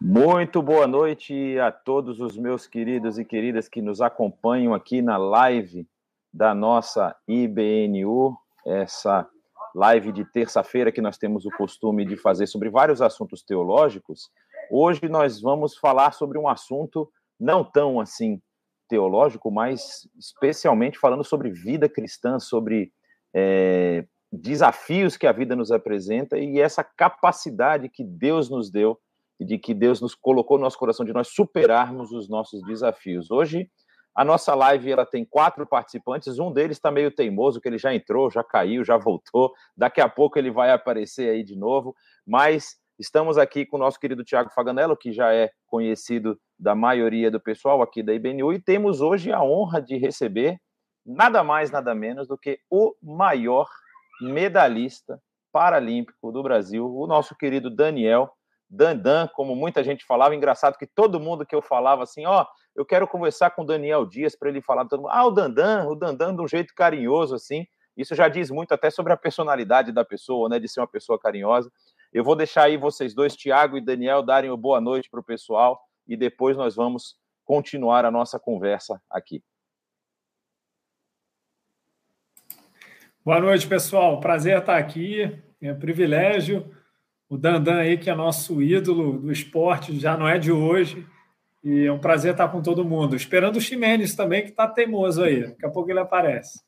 Muito boa noite a todos os meus queridos e queridas que nos acompanham aqui na live da nossa IBNU, essa live de terça-feira que nós temos o costume de fazer sobre vários assuntos teológicos. Hoje nós vamos falar sobre um assunto não tão assim teológico, mas especialmente falando sobre vida cristã, sobre é, desafios que a vida nos apresenta e essa capacidade que Deus nos deu e de que Deus nos colocou no nosso coração de nós superarmos os nossos desafios. Hoje a nossa live ela tem quatro participantes, um deles está meio teimoso, que ele já entrou, já caiu, já voltou. Daqui a pouco ele vai aparecer aí de novo, mas estamos aqui com o nosso querido Tiago Faganello, que já é conhecido da maioria do pessoal aqui da IBNU, e temos hoje a honra de receber nada mais, nada menos do que o maior medalhista paralímpico do Brasil, o nosso querido Daniel Dandan, como muita gente falava, engraçado que todo mundo que eu falava assim, ó, oh, eu quero conversar com o Daniel Dias para ele falar, todo mundo, ah, o Dandan, o Dandan de um jeito carinhoso assim, isso já diz muito até sobre a personalidade da pessoa, né, de ser uma pessoa carinhosa. Eu vou deixar aí vocês dois, Tiago e Daniel, darem uma boa noite para o pessoal e depois nós vamos continuar a nossa conversa aqui. Boa noite, pessoal. Prazer estar aqui. É um privilégio. O Dandan aí, que é nosso ídolo do esporte, já não é de hoje. E é um prazer estar com todo mundo. Esperando o Ximenes também, que está teimoso aí. Daqui a pouco ele aparece.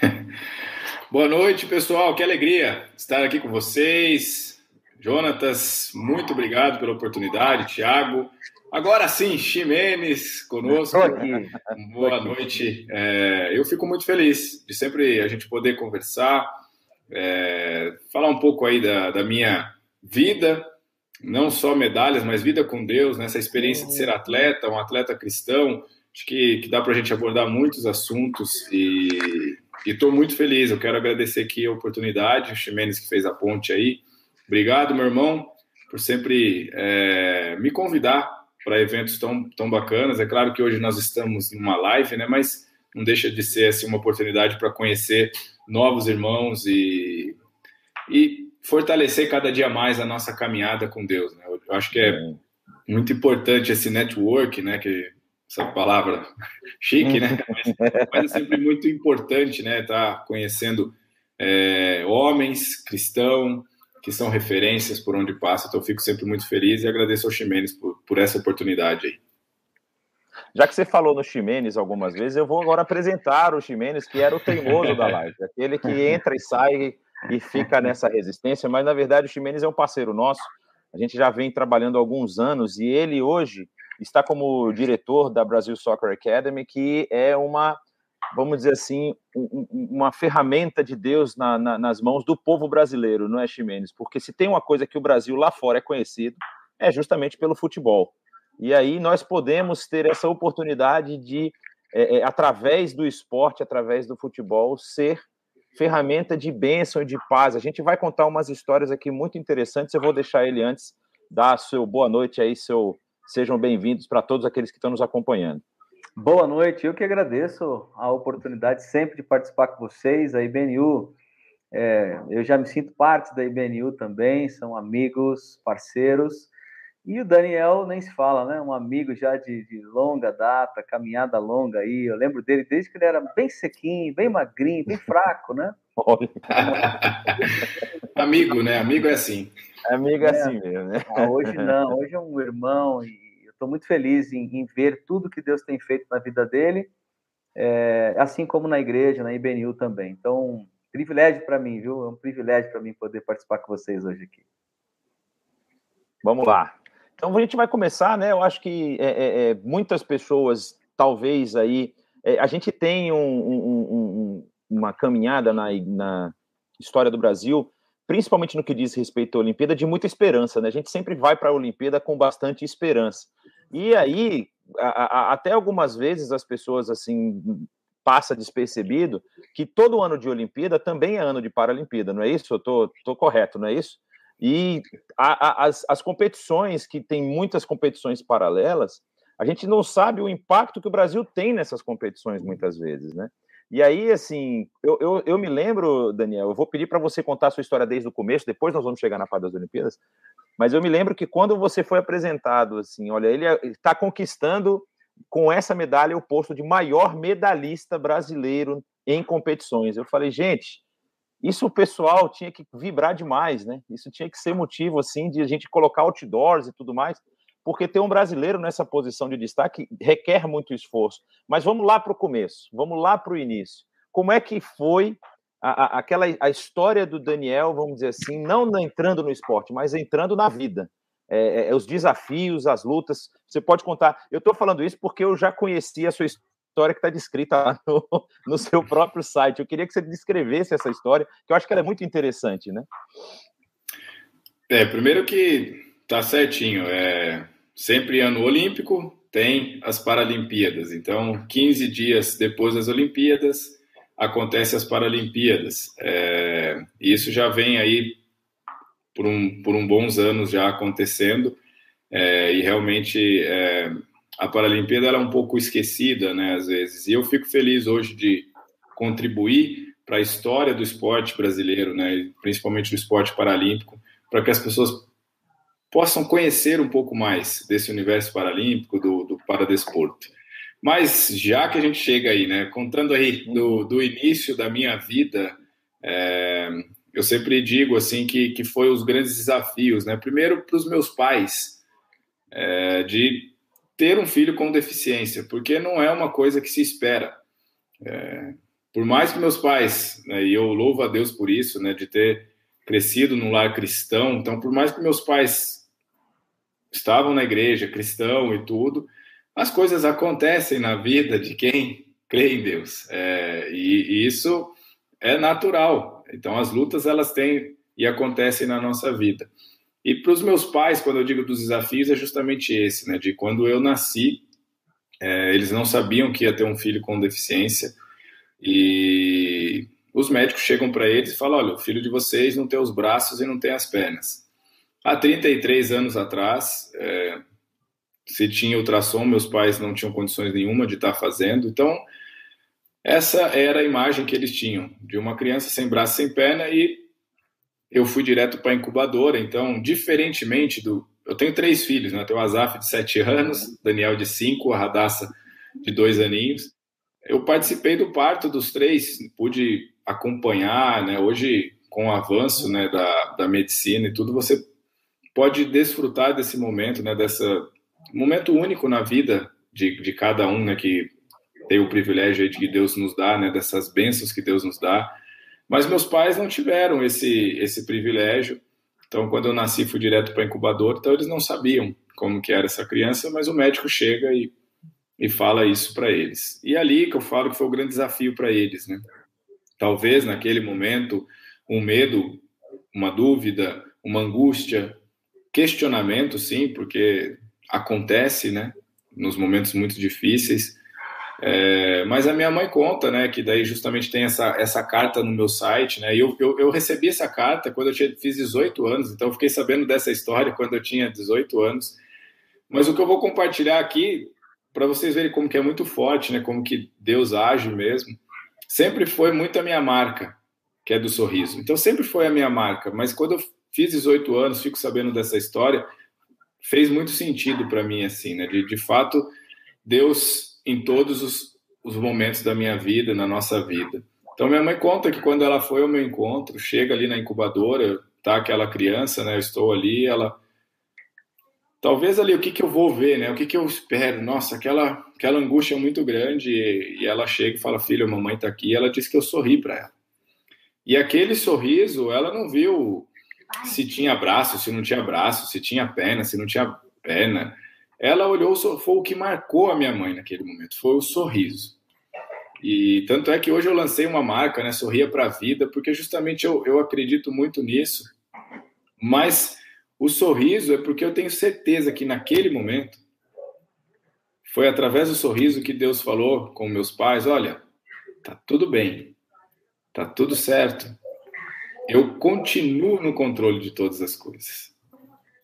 Boa noite, pessoal. Que alegria estar aqui com vocês. Jonatas, muito obrigado pela oportunidade. Tiago, Agora sim, Ximenes conosco. Boa noite. É, eu fico muito feliz de sempre a gente poder conversar, é, falar um pouco aí da, da, minha vida, não só medalhas, mas vida com Deus, nessa experiência de ser atleta, um atleta cristão. Acho que, que dá para a gente abordar muitos assuntos e estou muito feliz. Eu quero agradecer aqui a oportunidade, o Ximenes que fez a ponte aí. Obrigado, meu irmão, por sempre é, me convidar para eventos tão, tão bacanas. É claro que hoje nós estamos em uma live, né? Mas não deixa de ser assim, uma oportunidade para conhecer novos irmãos e, e fortalecer cada dia mais a nossa caminhada com Deus. Né? Eu acho que é muito importante esse network, né? Que essa palavra chique, né? Mas, mas é sempre muito importante, né? Estar tá conhecendo é, homens cristãos que são referências por onde passa. Então, fico sempre muito feliz e agradeço ao Ximenes por, por essa oportunidade aí. Já que você falou no Ximenes algumas vezes, eu vou agora apresentar o Ximenes, que era o teimoso da live, aquele que entra e sai e fica nessa resistência, mas na verdade o Ximenes é um parceiro nosso, a gente já vem trabalhando há alguns anos e ele hoje está como diretor da Brasil Soccer Academy, que é uma vamos dizer assim, um, uma ferramenta de Deus na, na, nas mãos do povo brasileiro, não é, Ximenes? Porque se tem uma coisa que o Brasil lá fora é conhecido, é justamente pelo futebol. E aí nós podemos ter essa oportunidade de, é, é, através do esporte, através do futebol, ser ferramenta de bênção e de paz. A gente vai contar umas histórias aqui muito interessantes. Eu vou deixar ele antes dar seu boa noite aí, seu sejam bem-vindos para todos aqueles que estão nos acompanhando. Boa noite, eu que agradeço a oportunidade sempre de participar com vocês. A IBNU, é, eu já me sinto parte da IBNU também, são amigos, parceiros. E o Daniel nem se fala, né? Um amigo já de, de, longa data, caminhada longa aí. Eu lembro dele desde que ele era bem sequinho, bem magrinho, bem fraco, né? amigo, né? Amigo é assim. Amigo é, é assim mesmo, né? Ah, hoje não, hoje é um irmão e estou muito feliz em, em, ver tudo que Deus tem feito na vida dele, é, assim como na igreja, na IBNU também. Então, privilégio para mim, viu? É um privilégio para mim poder participar com vocês hoje aqui. Vamos lá. Então a gente vai começar, né? Eu acho que é, é, é muitas pessoas, talvez aí, é, a gente tem um, um, um, uma caminhada na, na história do Brasil principalmente no que diz respeito à Olimpíada, de muita esperança, né? A gente sempre vai para a Olimpíada com bastante esperança. E aí, a, a, até algumas vezes as pessoas assim passa despercebido que todo ano de Olimpíada também é ano de Paralimpíada, não é isso? Eu tô, tô correto, não é isso? E a, as, as competições, que tem muitas competições paralelas, a gente não sabe o impacto que o Brasil tem nessas competições muitas vezes, né? E aí, assim, eu, eu, eu me lembro, Daniel, eu vou pedir para você contar a sua história desde o começo, depois nós vamos chegar na fase das Olimpíadas, mas eu me lembro que quando você foi apresentado, assim, olha, ele está conquistando com essa medalha o posto de maior medalhista brasileiro em competições. Eu falei, gente, isso o pessoal tinha que vibrar demais, né? Isso tinha que ser motivo, assim, de a gente colocar outdoors e tudo mais porque ter um brasileiro nessa posição de destaque requer muito esforço. Mas vamos lá para o começo, vamos lá para o início. Como é que foi a, a, aquela a história do Daniel, vamos dizer assim, não entrando no esporte, mas entrando na vida? É, é, é os desafios, as lutas. Você pode contar. Eu estou falando isso porque eu já conheci a sua história que está descrita lá no, no, seu próprio site. Eu queria que você descrevesse essa história, que eu acho que ela é muito interessante, né? É, primeiro que tá certinho. É, sempre ano olímpico tem as Paralimpíadas. Então, 15 dias depois das Olimpíadas, acontece as Paralimpíadas. É, isso já vem aí por um, por um bons anos já acontecendo é, e realmente é, a Paralimpíada é um pouco esquecida, né, às vezes. E eu fico feliz hoje de contribuir para a história do esporte brasileiro, né, principalmente do esporte paralímpico, para que as pessoas possam conhecer um pouco mais desse universo paralímpico, do, do paradesporto. Mas já que a gente chega aí, né, contando aí do, do início da minha vida, é, eu sempre digo assim que, que foi os grandes desafios, né? Primeiro para os meus pais, é, de ter um filho com deficiência, porque não é uma coisa que se espera. É, por mais que meus pais, né, e eu louvo a Deus por isso, né, de ter crescido num lar cristão, então por mais que meus pais estavam na igreja, cristão e tudo, as coisas acontecem na vida de quem crê em Deus. É, e, e, isso é natural. Então, as lutas, elas têm e acontecem na nossa vida. E para os meus pais, quando eu digo dos desafios, é justamente esse, né? De quando eu nasci, é, eles não sabiam que ia ter um filho com deficiência. E os médicos chegam para eles e falam: olha, o filho de vocês não tem os braços e não tem as pernas. Há 33 anos atrás, é, se tinha ultrassom, meus pais não tinham condições nenhuma de estar fazendo. Então, essa era a imagem que eles tinham de uma criança sem braço, sem perna e eu fui direto para a incubadora. Então, diferentemente do. Eu tenho três filhos, né? Tenho o Azaf de 7 anos, Daniel de 5, a Radassa de 2 aninhos. Eu participei do parto dos três, pude acompanhar, né? Hoje, com o avanço né, da, da medicina e tudo, você pode desfrutar desse momento, né, dessa momento único na vida de, de cada um, né, que tem o privilégio de que Deus nos dá, né, dessas bênçãos que Deus nos dá. Mas meus pais não tiveram esse esse privilégio. Então, quando eu nasci, fui direto para incubador, então eles não sabiam como que era essa criança, mas o médico chega e, e fala isso para eles. E ali que eu falo que foi o grande desafio para eles, né? Talvez naquele momento um medo, uma dúvida, uma angústia, questionamento, sim, porque acontece, né, nos momentos muito difíceis. É, mas a minha mãe conta, né, que daí justamente tem essa, essa carta no meu site, né, e eu, eu, eu recebi essa carta quando eu tinha, fiz 18 anos, então fiquei sabendo dessa história quando eu tinha 18 anos. Mas o que eu vou compartilhar aqui, para vocês verem como que é muito forte, né, como que Deus age mesmo, sempre foi muito a minha marca, que é do sorriso. Então sempre foi a minha marca, mas quando eu fiz 18 anos, fico sabendo dessa história, fez muito sentido para mim, assim, né? De, de fato, Deus em todos os, os momentos da minha vida, na nossa vida. Então, minha mãe conta que quando ela foi ao meu encontro, chega ali na incubadora, tá aquela criança, né? Eu estou ali, ela. Talvez ali o que, que eu vou ver, né? O que, que eu espero? Nossa, aquela, aquela angústia muito grande. E, e ela chega e fala: Filha, a mamãe está aqui. E ela diz que eu sorri para ela. E aquele sorriso, ela não viu se tinha braço, se não tinha braço, se tinha perna, se não tinha perna. Ela olhou, foi o que marcou a minha mãe naquele momento, foi o sorriso. E tanto é que hoje eu lancei uma marca, né, Sorria para a Vida, porque justamente eu, eu acredito muito nisso. Mas o sorriso é porque eu tenho certeza que naquele momento foi através do sorriso que Deus falou com meus pais: olha, tá tudo bem, tá tudo certo, eu continuo no controle de todas as coisas.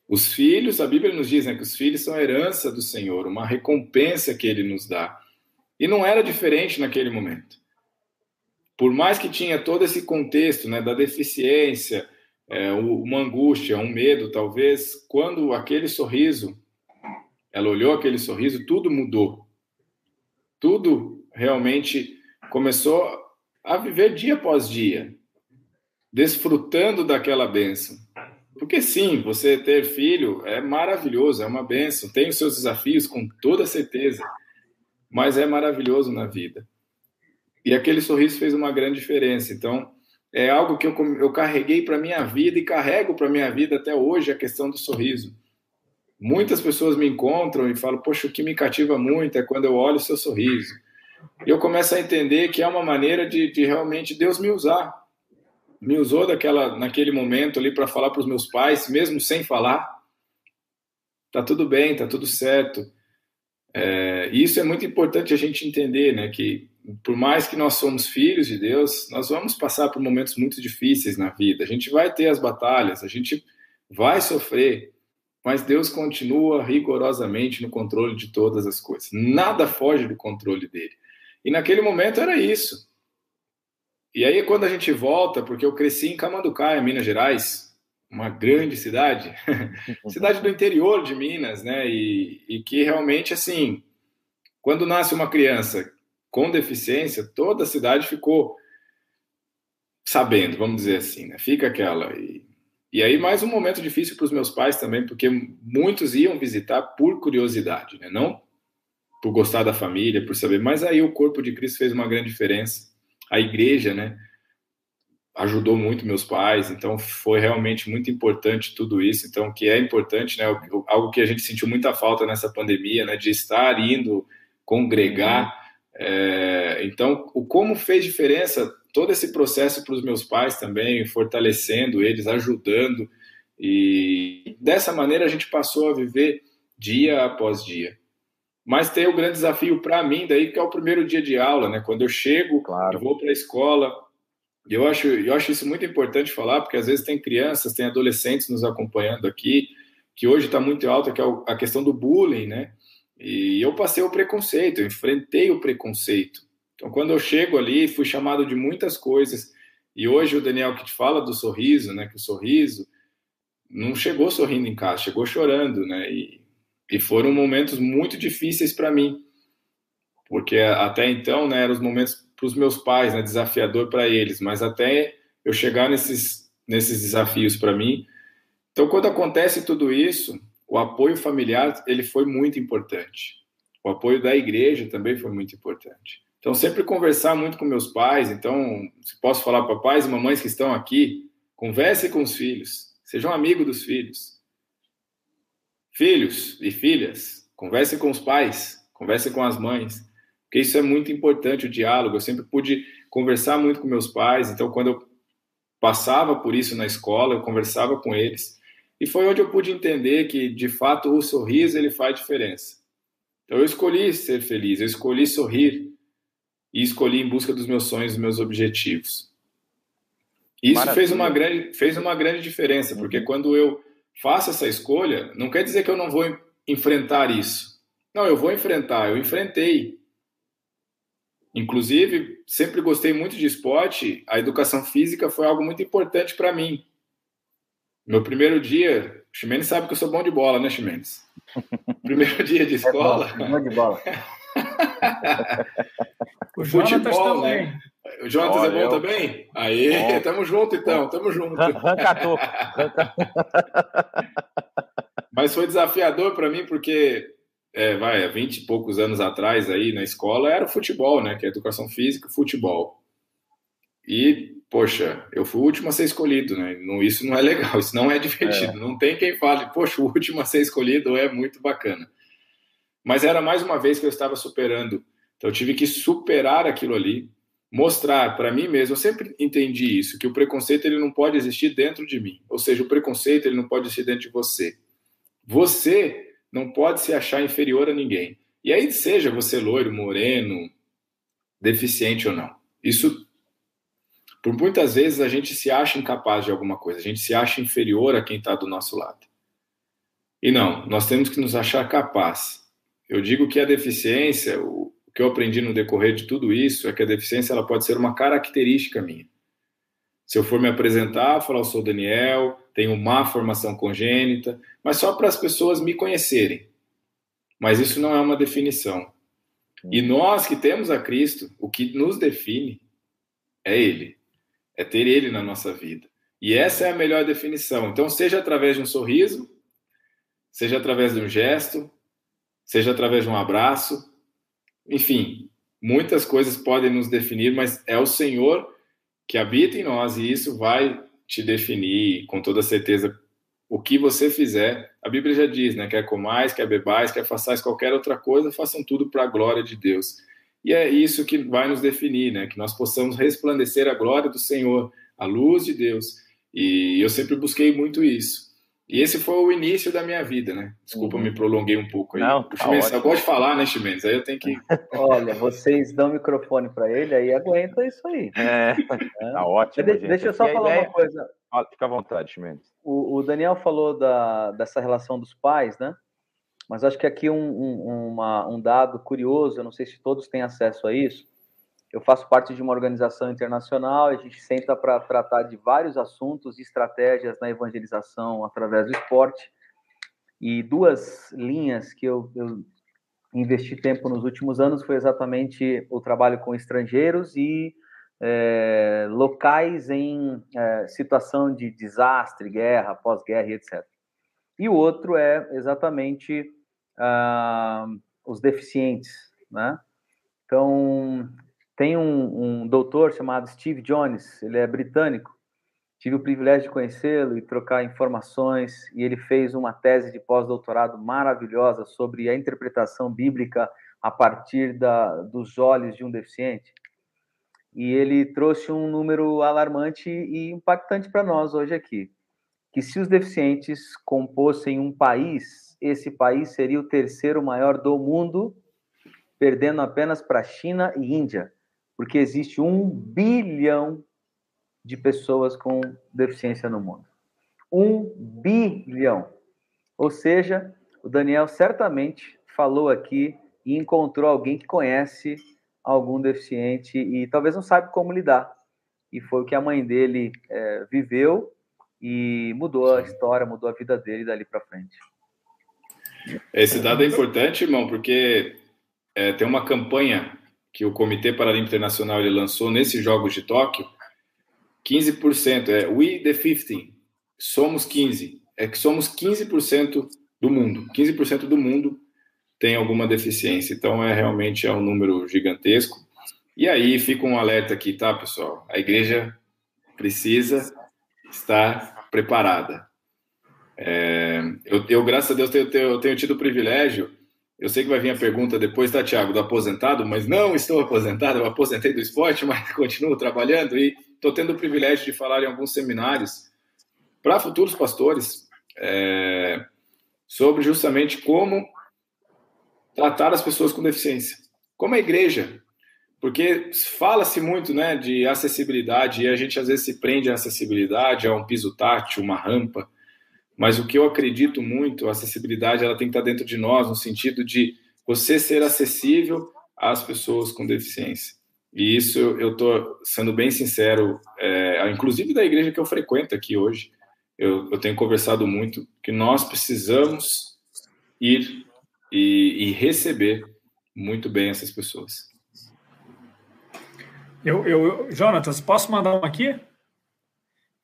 Os filhos, a Bíblia nos diz né, que os filhos são herança do Senhor, uma recompensa que ele nos dá. E não era diferente naquele momento. por mais que tinha todo esse contexto né, da deficiência, é, uma angústia, um medo, talvez, quando aquele sorriso, ela olhou aquele sorriso, tudo mudou. Tudo realmente começou a viver dia após dia, desfrutando daquela bênção. Porque sim, você ter filho é maravilhoso, é uma bênção, tem os seus desafios com toda certeza, mas é maravilhoso na vida. E aquele sorriso fez uma grande diferença. Então, é algo que eu, eu carreguei para minha vida e carrego para minha vida até hoje a questão do sorriso. Muitas pessoas me encontram e falam: Poxa, o que me cativa muito é quando eu olho o seu sorriso. E eu começo a entender que é uma maneira de, de realmente Deus me usar me usou daquela, naquele momento ali para falar para os meus pais, mesmo sem falar. Tá tudo bem, tá tudo certo. É, e isso é muito importante a gente entender, né? Que por mais que nós somos filhos de Deus, nós vamos passar por momentos muito difíceis na vida. A gente vai ter as batalhas, a gente vai sofrer, mas Deus continua rigorosamente no controle de todas as coisas. Nada foge do controle dele. E naquele momento era isso. E aí, quando a gente volta, porque eu cresci em Camanducaia, Minas Gerais, uma grande cidade, cidade do interior de Minas, né? E, e, que realmente, assim, quando nasce uma criança com deficiência, toda a cidade ficou sabendo, vamos dizer assim, né? Fica aquela. E, e aí, mais um momento difícil para os meus pais também, porque muitos iam visitar por curiosidade, né? Não por gostar da família, por saber, mas aí o corpo de Cristo fez uma grande diferença a igreja, né? Ajudou muito meus pais, então foi realmente muito importante tudo isso. Então, que é importante, né? Algo que a gente sentiu muita falta nessa pandemia, né? De estar indo congregar. É, então, o como fez diferença todo esse processo para os meus pais também, fortalecendo eles, ajudando. E dessa maneira a gente passou a viver dia após dia. Mas tem o grande desafio para mim daí que é o primeiro dia de aula, né? Quando eu chego, claro. eu vou para a escola. Eu acho, eu acho isso muito importante falar, porque às vezes tem crianças, tem adolescentes nos acompanhando aqui, que hoje está muito alta, que é a questão do bullying, né? E eu passei o preconceito, eu enfrentei o preconceito. Então, quando eu chego ali, fui chamado de muitas coisas. E hoje o Daniel que te fala do sorriso, né? Que o sorriso não chegou sorrindo em casa, chegou chorando, né? E e foram momentos muito difíceis para mim, porque até então, né, eram os momentos para os meus pais, né, desafiador para eles, mas até eu chegar nesses, nesses desafios para mim. Então, quando acontece tudo isso, o apoio familiar ele foi muito importante. O apoio da igreja também foi muito importante. Então, sempre conversar muito com meus pais. Então, se posso falar para pais e mamães que estão aqui, converse com os filhos, sejam amigos dos filhos. Filhos e filhas, conversem com os pais, conversem com as mães, porque isso é muito importante o diálogo. Eu sempre pude conversar muito com meus pais, então quando eu passava por isso na escola, eu conversava com eles. E foi onde eu pude entender que, de fato, o sorriso ele faz diferença. Então eu escolhi ser feliz, eu escolhi sorrir e escolhi em busca dos meus sonhos, dos meus objetivos. Isso fez uma grande fez uma grande diferença, porque uhum. quando eu faço essa escolha, não quer dizer que eu não vou enfrentar isso. Não, eu vou enfrentar, eu enfrentei. Inclusive, sempre gostei muito de esporte, a educação física foi algo muito importante para mim. Meu primeiro dia, o Ximenes sabe que eu sou bom de bola, né, Ximenes? Primeiro dia de escola. É bom, bom de bola. o Futebol, né? O Jonas é bom eu... também? Aí, bom. tamo junto então, tamo junto. Rancatou. Mas foi desafiador para mim porque, é, vai, há 20 e poucos anos atrás aí na escola era o futebol, né? Que é educação física e futebol. E, poxa, eu fui o último a ser escolhido, né? Isso não é legal, isso não é divertido. É. Não tem quem fale, poxa, o último a ser escolhido é muito bacana. Mas era mais uma vez que eu estava superando. Então eu tive que superar aquilo ali mostrar para mim mesmo, eu sempre entendi isso, que o preconceito ele não pode existir dentro de mim. Ou seja, o preconceito ele não pode existir dentro de você. Você não pode se achar inferior a ninguém. E aí seja você loiro, moreno, deficiente ou não. Isso por muitas vezes a gente se acha incapaz de alguma coisa, a gente se acha inferior a quem está do nosso lado. E não, nós temos que nos achar capaz. Eu digo que a deficiência, o que eu aprendi no decorrer de tudo isso é que a deficiência ela pode ser uma característica minha. Se eu for me apresentar, falar eu sou Daniel, tenho má formação congênita, mas só para as pessoas me conhecerem. Mas isso não é uma definição. E nós que temos a Cristo, o que nos define é Ele, é ter Ele na nossa vida. E essa é a melhor definição. Então, seja através de um sorriso, seja através de um gesto, seja através de um abraço, enfim, muitas coisas podem nos definir, mas é o Senhor que habita em nós e isso vai te definir com toda certeza o que você fizer. A Bíblia já diz, né? Quer comais, quer bebais, quer façais qualquer outra coisa, façam tudo para a glória de Deus. E é isso que vai nos definir, né? Que nós possamos resplandecer a glória do Senhor, a luz de Deus. E eu sempre busquei muito isso. E esse foi o início da minha vida, né? Desculpa, uhum. me prolonguei um pouco aí. Não, tá Chimenez, eu gosto de falar, né, Chimenez? Aí eu tenho que. Olha, vocês dão microfone para ele, aí aguenta isso aí. É, é. tá ótimo. De, deixa eu só falar ideia... uma coisa. Fica à vontade, Chimenez. O, o, Daniel falou da, dessa relação dos pais, né? Mas acho que aqui um, um, uma, um dado curioso, eu não sei se todos têm acesso a isso, eu faço parte de uma organização internacional, a gente senta para tratar de vários assuntos e estratégias na evangelização através do esporte. E duas linhas que eu, eu investi tempo nos últimos anos foi exatamente o trabalho com estrangeiros e é, locais em é, situação de desastre, guerra, pós-guerra, etc. E o outro é exatamente ah, os deficientes, né? Então, tem um, um doutor chamado Steve Jones, ele é britânico. Tive o privilégio de conhecê-lo e trocar informações, e ele fez uma tese de pós-doutorado maravilhosa sobre a interpretação bíblica a partir da, dos olhos de um deficiente. E ele trouxe um número alarmante e impactante para nós hoje aqui, que se os deficientes compossem um país, esse país seria o terceiro maior do mundo, perdendo apenas para China e Índia porque existe um bilhão de pessoas com deficiência no mundo. Um bilhão. Ou seja, o Daniel certamente falou aqui e encontrou alguém que conhece algum deficiente e talvez não sabe como lidar. E foi o que a mãe dele é, viveu e mudou a história, mudou a vida dele dali para frente. Esse dado é importante, irmão, porque é, tem uma campanha que o Comitê Paralímpico Internacional ele lançou nesses Jogos de Tóquio, 15% é We the 15, somos 15, é que somos 15% do mundo, 15% do mundo tem alguma deficiência, então é realmente é um número gigantesco. E aí fica um alerta aqui, tá, pessoal? A igreja precisa estar preparada. É, eu, eu, graças a Deus, tenho, tenho, tenho tido o privilégio eu sei que vai vir a pergunta depois, tá, Thiago, do aposentado, mas não estou aposentado, eu aposentei do esporte, mas continuo trabalhando e estou tendo o privilégio de falar em alguns seminários para futuros pastores é, sobre justamente como tratar as pessoas com deficiência. Como a igreja, porque fala-se muito né, de acessibilidade e a gente às vezes se prende à acessibilidade, a um piso tátil, uma rampa, mas o que eu acredito muito, a acessibilidade ela tem que estar dentro de nós, no sentido de você ser acessível às pessoas com deficiência. E isso eu estou sendo bem sincero, é, inclusive da igreja que eu frequento aqui hoje, eu, eu tenho conversado muito que nós precisamos ir e, e receber muito bem essas pessoas. Eu, eu, Jonatas, posso mandar uma aqui?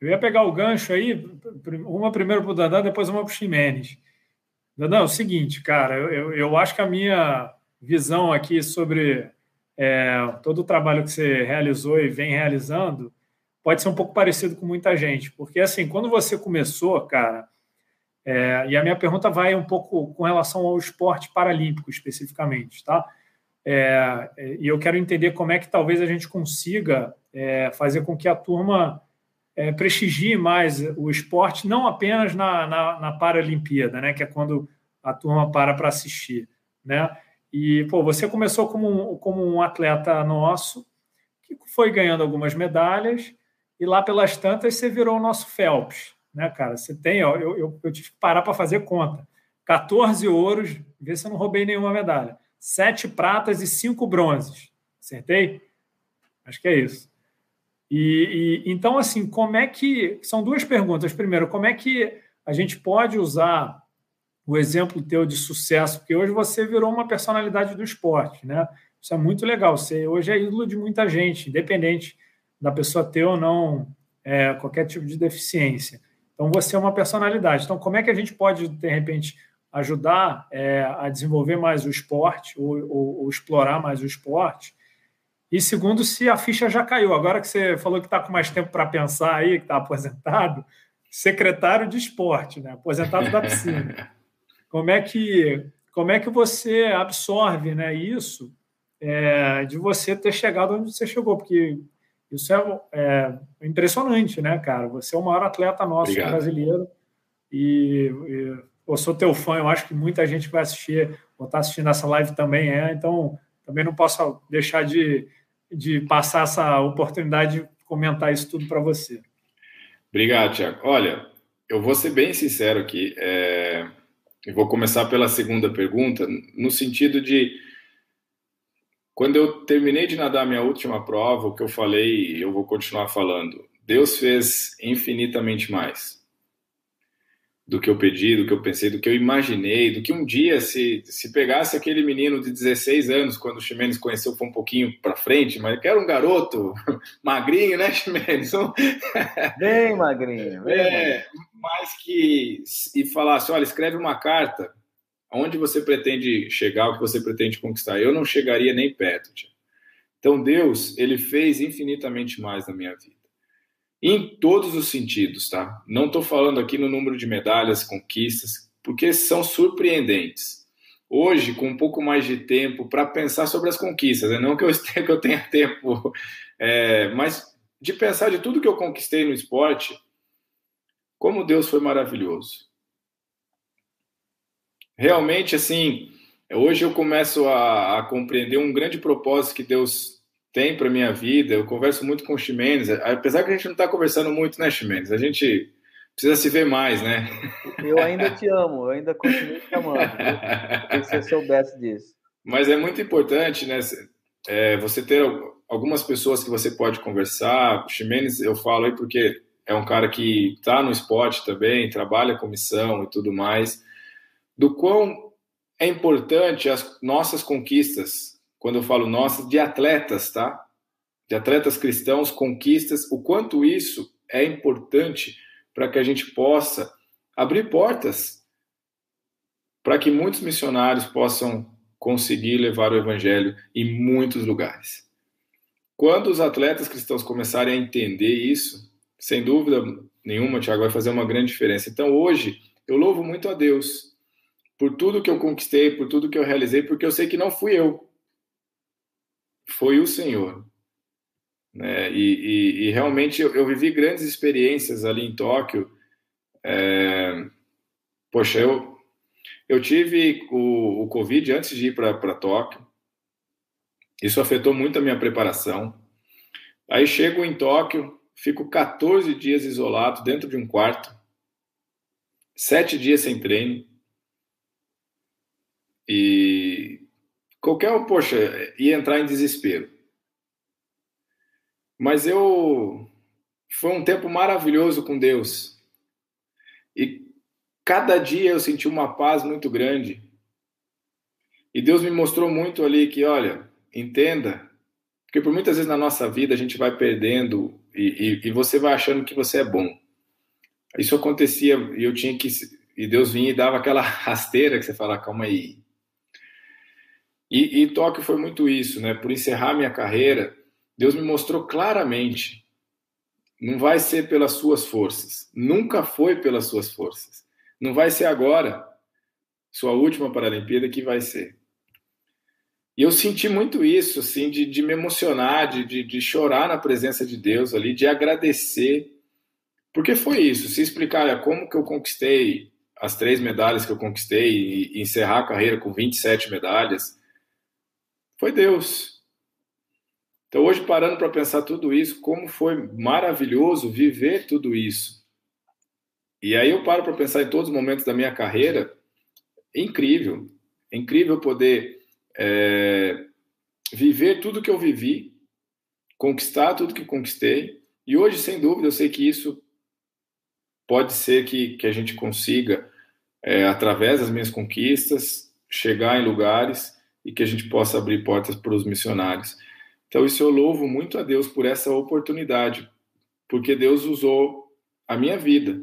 Eu ia pegar o gancho aí, uma primeiro para o Dandan, depois uma para o Ximenes. Dandan, é o seguinte, cara, eu, eu acho que a minha visão aqui sobre é, todo o trabalho que você realizou e vem realizando pode ser um pouco parecido com muita gente, porque assim, quando você começou, cara, é, e a minha pergunta vai um pouco com relação ao esporte paralímpico especificamente, tá? É, e eu quero entender como é que talvez a gente consiga é, fazer com que a turma é, prestigie mais o esporte, não apenas na, na, na Paralimpíada, né, que é quando a turma para para assistir. Né? E pô, você começou como um, como um atleta nosso, que foi ganhando algumas medalhas, e lá pelas tantas você virou o nosso Phelps. Né, cara? Você tem, ó, eu, eu, eu tive que parar para fazer conta. 14 ouros, vê se eu não roubei nenhuma medalha. sete pratas e cinco bronzes. Acertei? Acho que é isso. E, e, então, assim, como é que. São duas perguntas. Primeiro, como é que a gente pode usar o exemplo teu de sucesso? Porque hoje você virou uma personalidade do esporte, né? Isso é muito legal. Você hoje é ídolo de muita gente, independente da pessoa ter ou não é, qualquer tipo de deficiência. Então, você é uma personalidade. Então, como é que a gente pode, de repente, ajudar é, a desenvolver mais o esporte ou, ou, ou explorar mais o esporte? E segundo, se a ficha já caiu. Agora que você falou que está com mais tempo para pensar aí, que está aposentado, secretário de esporte, né? aposentado da piscina. Como é que, como é que você absorve né, isso é, de você ter chegado onde você chegou? Porque isso é, é, impressionante, né, cara? Você é o maior atleta nosso Obrigado. brasileiro e, e, eu sou teu fã. Eu acho que muita gente vai assistir, ou está assistindo essa live também é. Então, também não posso deixar de, de passar essa oportunidade de comentar isso tudo para você. Obrigado, Tiago. Olha, eu vou ser bem sincero aqui. É... Eu vou começar pela segunda pergunta, no sentido de quando eu terminei de nadar minha última prova, o que eu falei, eu vou continuar falando. Deus fez infinitamente mais do que eu pedi, do que eu pensei, do que eu imaginei, do que um dia se, se pegasse aquele menino de 16 anos, quando o Ximenes conheceu, foi um pouquinho para frente, mas que era um garoto magrinho, né, Ximenes? Bem magrinho. Bem é, mas que e falasse, olha, escreve uma carta, aonde você pretende chegar, o que você pretende conquistar. Eu não chegaria nem perto. Tia. Então Deus, ele fez infinitamente mais na minha vida em todos os sentidos, tá? Não estou falando aqui no número de medalhas, conquistas, porque são surpreendentes. Hoje, com um pouco mais de tempo para pensar sobre as conquistas, né? não que eu, tenha tempo, é, mas de pensar de tudo que eu conquistei no esporte, como Deus foi maravilhoso. Realmente, assim, hoje eu começo a, a compreender um grande propósito que Deus tem para minha vida. Eu converso muito com o Ximenes, apesar que a gente não está conversando muito, né, Ximenes? A gente precisa se ver mais, né? Eu ainda te amo, eu ainda continuo te amando. Se você soubesse disso. Mas é muito importante, né? É, você ter algumas pessoas que você pode conversar. O Ximenes, eu falo aí porque é um cara que está no esporte também, trabalha com missão e tudo mais. Do quão é importante as nossas conquistas quando eu falo nossas, de atletas, tá? De atletas cristãos, conquistas, o quanto isso é importante para que a gente possa abrir portas para que muitos missionários possam conseguir levar o evangelho em muitos lugares. Quando os atletas cristãos começarem a entender isso, sem dúvida nenhuma, Tiago, vai fazer uma grande diferença. Então, hoje, eu louvo muito a Deus por tudo que eu conquistei, por tudo que eu realizei, porque eu sei que não fui eu foi o Senhor. Né? E, e, e realmente eu, eu, vivi grandes experiências ali em Tóquio. É... Poxa, eu, eu tive o, o Covid antes de ir para Tóquio. Isso afetou muito a minha preparação. Aí chego em Tóquio, fico 14 dias isolado dentro de um quarto, sete dias sem treino. E Qualquer um, poxa, ia entrar em desespero. Mas eu. Foi um tempo maravilhoso com Deus. E cada dia eu senti uma paz muito grande. E Deus me mostrou muito ali que, olha, entenda, porque por muitas vezes na nossa vida a gente vai perdendo e, e, e você vai achando que você é bom. Isso acontecia e eu tinha que. E Deus vinha e dava aquela rasteira que você fala, calma aí, e, e Tóquio foi muito isso, né? Por encerrar minha carreira, Deus me mostrou claramente: não vai ser pelas suas forças, nunca foi pelas suas forças, não vai ser agora, sua última Paralimpíada, que vai ser. E eu senti muito isso, assim, de, de me emocionar, de, de, de, chorar na presença de Deus ali, de agradecer. Porque foi isso. Se explicar como que eu conquistei as três medalhas que eu conquistei e encerrar a carreira com 27 medalhas, foi Deus. Então, hoje, parando para pensar tudo isso, como foi maravilhoso viver tudo isso. E aí eu paro para pensar em todos os momentos da minha carreira, é incrível. É incrível poder é, viver tudo que eu vivi, conquistar tudo que conquistei. E hoje, sem dúvida, eu sei que isso pode ser que, que a gente consiga, é, através das minhas conquistas, chegar em lugares e que a gente possa abrir portas para os missionários. Então, isso eu louvo muito a Deus por essa oportunidade, porque Deus usou a minha vida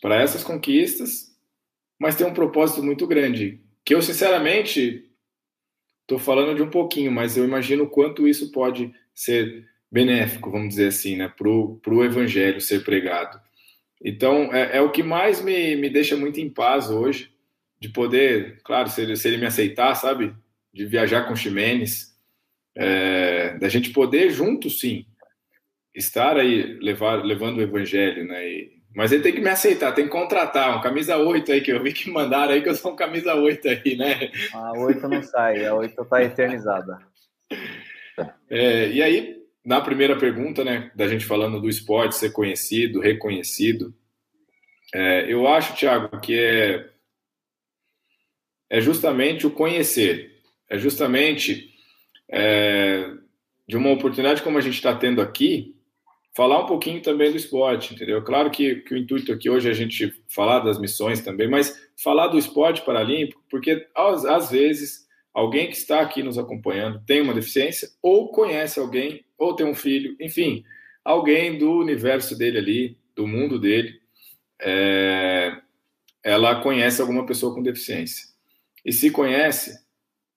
para essas conquistas, mas tem um propósito muito grande, que eu, sinceramente, estou falando de um pouquinho, mas eu imagino o quanto isso pode ser benéfico, vamos dizer assim, né, para o evangelho ser pregado. Então, é, é, o que mais me, me deixa muito em paz hoje, de poder, claro, se ele, se ele me aceitar, sabe, de viajar com Ximenes, é, da gente poder junto, sim, estar aí levar, levando o evangelho, né? E, mas ele tem que me aceitar, tem que contratar um camisa 8 aí, que eu vi que mandaram aí que eu sou um camisa 8 aí, né? A 8 não sai, a 8 tá eternizada. É, e aí, na primeira pergunta, né, da gente falando do esporte ser conhecido, reconhecido, é, eu acho, Thiago, que é, é justamente o conhecer, é justamente é, de uma oportunidade como a gente está tendo aqui, falar um pouquinho também do esporte, entendeu? Claro que, que, o intuito aqui hoje é a gente falar das missões também, mas falar do esporte paralímpico, porque às, às vezes alguém que está aqui nos acompanhando tem uma deficiência ou conhece alguém ou tem um filho, enfim, alguém do universo dele ali, do mundo dele, é, ela conhece alguma pessoa com deficiência. E se conhece,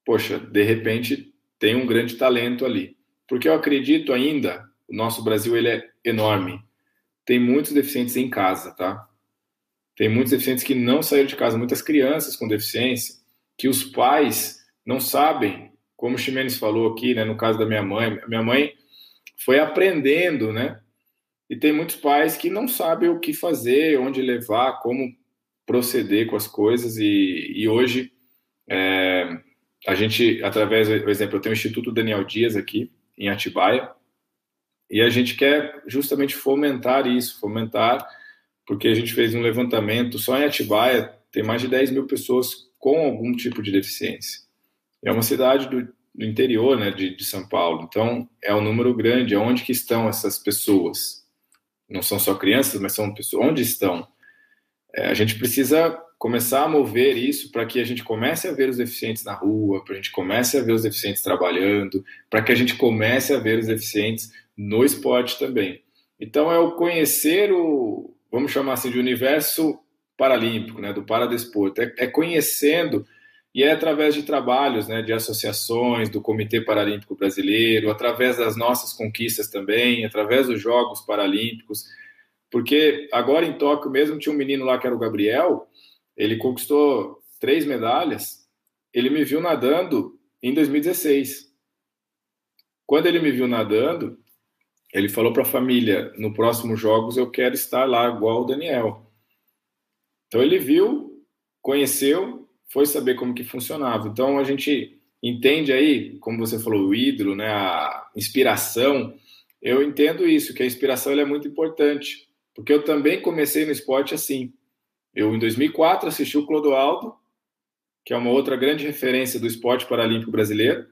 poxa, de repente tem um grande talento ali. Porque eu acredito ainda, o nosso Brasil ele é enorme. Tem muitos deficientes em casa, tá? Tem muitos deficientes que não saíram de casa, muitas crianças com deficiência, que os pais não sabem, como o Ximenes falou aqui, né, no caso da minha mãe. Minha mãe foi aprendendo, né? E tem muitos pais que não sabem o que fazer, onde levar, como proceder com as coisas. E, e hoje, é, a gente, através, por exemplo, eu tenho o Instituto Daniel Dias aqui, em Atibaia, e a gente quer justamente fomentar isso, fomentar, porque a gente fez um levantamento, só em Atibaia tem mais de 10 mil pessoas com algum tipo de deficiência. É uma cidade do, no interior né, de, de, São Paulo. Então, é um número grande. Onde que estão essas pessoas? Não são só crianças, mas são pessoas. Onde estão? É, a gente precisa começar a mover isso para que a gente comece a ver os deficientes na rua, para a gente comece a ver os deficientes trabalhando, para que a gente comece a ver os deficientes no esporte também. Então, é o conhecer o, vamos chamar assim, de universo paralímpico, né, do paradesporto. É, é conhecendo e é através de trabalhos, né, de associações, do Comitê Paralímpico Brasileiro, através das nossas conquistas também, através dos Jogos Paralímpicos, porque agora em Tóquio mesmo tinha um menino lá que era o Gabriel, ele conquistou três medalhas, ele me viu nadando em 2016. Quando ele me viu nadando, ele falou para a família: no próximo Jogos eu quero estar lá igual o Daniel. Então ele viu, conheceu, foi saber como que funcionava. Então a gente entende aí, como você falou, o ídolo, né, a inspiração. Eu entendo isso, que a inspiração é muito importante, porque eu também comecei no esporte assim. Eu em 2004 assisti o Clodoaldo, que é uma outra grande referência do esporte paralímpico brasileiro.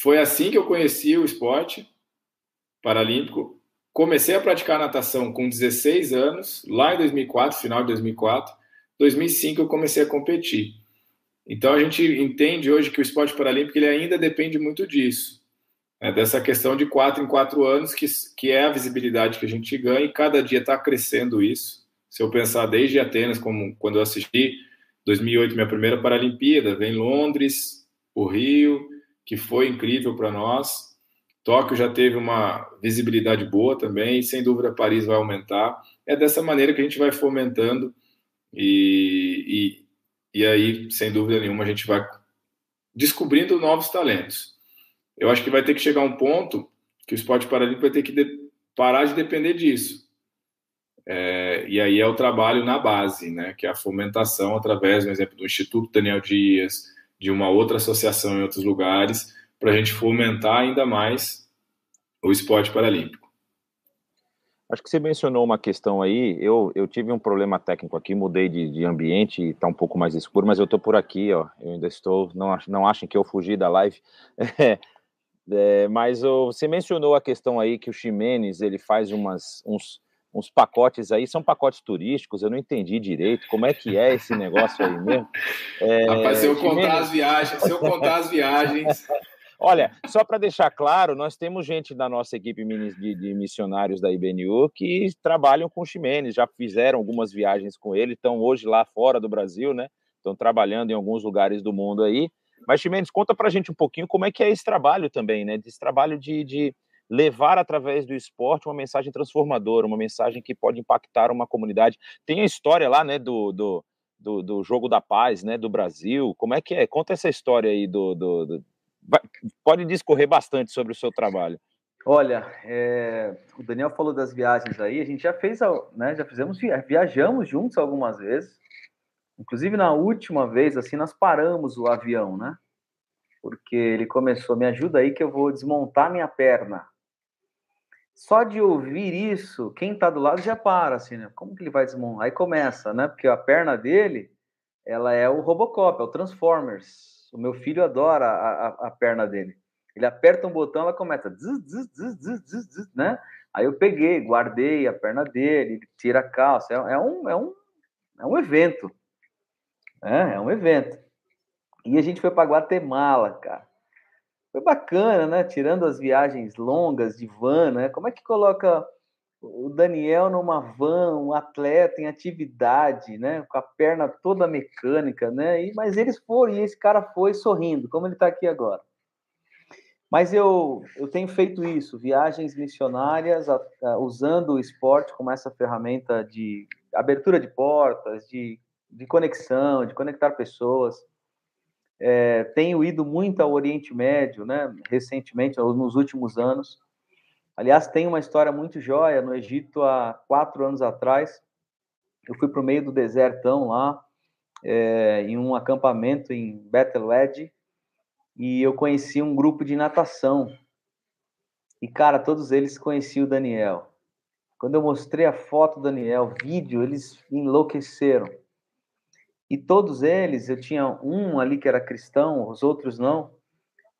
Foi assim que eu conheci o esporte paralímpico. Comecei a praticar natação com 16 anos, lá em 2004, final de 2004. 2005 eu comecei a competir. Então a gente entende hoje que o esporte paralímpico ele ainda depende muito disso, né? dessa questão de quatro em quatro anos, que, que é a visibilidade que a gente ganha e cada dia está crescendo isso. Se eu pensar desde Atenas, como quando eu assisti 2008 minha primeira Paralimpíada, vem Londres, o Rio, que foi incrível para nós. Tóquio já teve uma visibilidade boa também, e sem dúvida Paris vai aumentar. É dessa maneira que a gente vai fomentando e, e, e aí, sem dúvida nenhuma, a gente vai descobrindo novos talentos. Eu acho que vai ter que chegar um ponto que o esporte paralímpico vai ter que de, parar de depender disso. É, e aí é o trabalho na base, né, que é a fomentação através, por exemplo, do Instituto Daniel Dias, de uma outra associação em outros lugares, para a gente fomentar ainda mais o esporte paralímpico. Acho que você mencionou uma questão aí. Eu, eu tive um problema técnico aqui, mudei de, de ambiente está um pouco mais escuro, mas eu estou por aqui, ó. Eu ainda estou. Não, não achem que eu fugi da live. É, é, mas você mencionou a questão aí que o Ximenes ele faz umas, uns, uns pacotes aí, são pacotes turísticos, eu não entendi direito. Como é que é esse negócio aí mesmo? É, Rapaz, se eu contar Ximenes... as viagens, se eu contar as viagens. Olha, só para deixar claro, nós temos gente da nossa equipe de, de, missionários da IBNU que trabalham com o Ximenes, já fizeram algumas viagens com ele, estão hoje lá fora do Brasil, né? Estão trabalhando em alguns lugares do mundo aí. Mas, Ximenes, conta para a gente um pouquinho como é que é esse trabalho também, né? Esse trabalho de, de levar através do esporte uma mensagem transformadora, uma mensagem que pode impactar uma comunidade. Tem a história lá, né, do, do, do, do jogo da paz, né, do Brasil. Como é que é? Conta essa história aí do, do, do pode discorrer bastante sobre o seu trabalho. Olha, é, o Daniel falou das viagens aí, a gente já fez, né, já fizemos, viajamos juntos algumas vezes, inclusive na última vez, assim, nós paramos o avião, né, porque ele começou, me ajuda aí que eu vou desmontar minha perna. Só de ouvir isso, quem tá do lado já para, assim, né, como que ele vai desmontar? Aí começa, né, porque a perna dele, ela é o Robocop, é o Transformers, o meu filho adora a, a, a perna dele. Ele aperta um botão, ela começa, zzz, zzz, zzz, né? Aí eu peguei, guardei a perna dele, ele tira a calça. É, é, um, é, um, é um evento. É, é um evento. E a gente foi para Guatemala, cara. Foi bacana, né? Tirando as viagens longas de van, né? Como é que coloca o Daniel numa van, um atleta em atividade, né, com a perna toda mecânica, né? E, mas eles foram e esse cara foi sorrindo, como ele está aqui agora. Mas eu, eu tenho feito isso, viagens missionárias, a, a, usando o esporte como essa ferramenta de abertura de portas, de, de conexão, de conectar pessoas. É, tenho ido muito ao Oriente Médio, né, recentemente, nos últimos anos, Aliás, tem uma história muito jóia no Egito há quatro anos atrás. Eu fui para o meio do desertão lá, é, em um acampamento em Bethel-Ed, e eu conheci um grupo de natação. E, cara, todos eles conheciam o Daniel. Quando eu mostrei a foto do Daniel, vídeo, eles enlouqueceram. E todos eles, eu tinha um ali que era cristão, os outros não,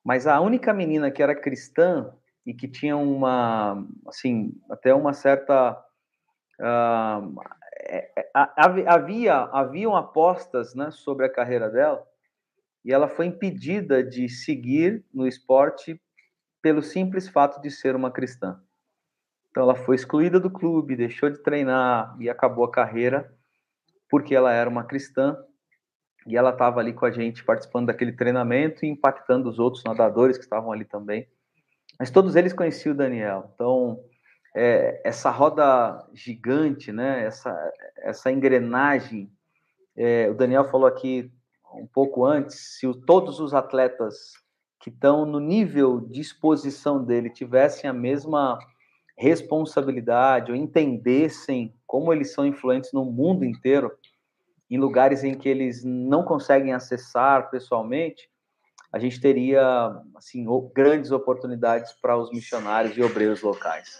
mas a única menina que era cristã e que tinha uma, assim, até uma certa uh, havia haviam apostas, né, sobre a carreira dela e ela foi impedida de seguir no esporte pelo simples fato de ser uma cristã. Então ela foi excluída do clube, deixou de treinar e acabou a carreira porque ela era uma cristã e ela estava ali com a gente participando daquele treinamento e impactando os outros nadadores que estavam ali também. Mas todos eles conheciam o Daniel. Então, é, essa roda gigante, né? essa, essa engrenagem, é, o Daniel falou aqui um pouco antes, se o, todos os atletas que estão no nível de exposição dele tivessem a mesma responsabilidade ou entendessem como eles são influentes no mundo inteiro, em lugares em que eles não conseguem acessar pessoalmente, a gente teria assim grandes oportunidades para os missionários e obreiros locais.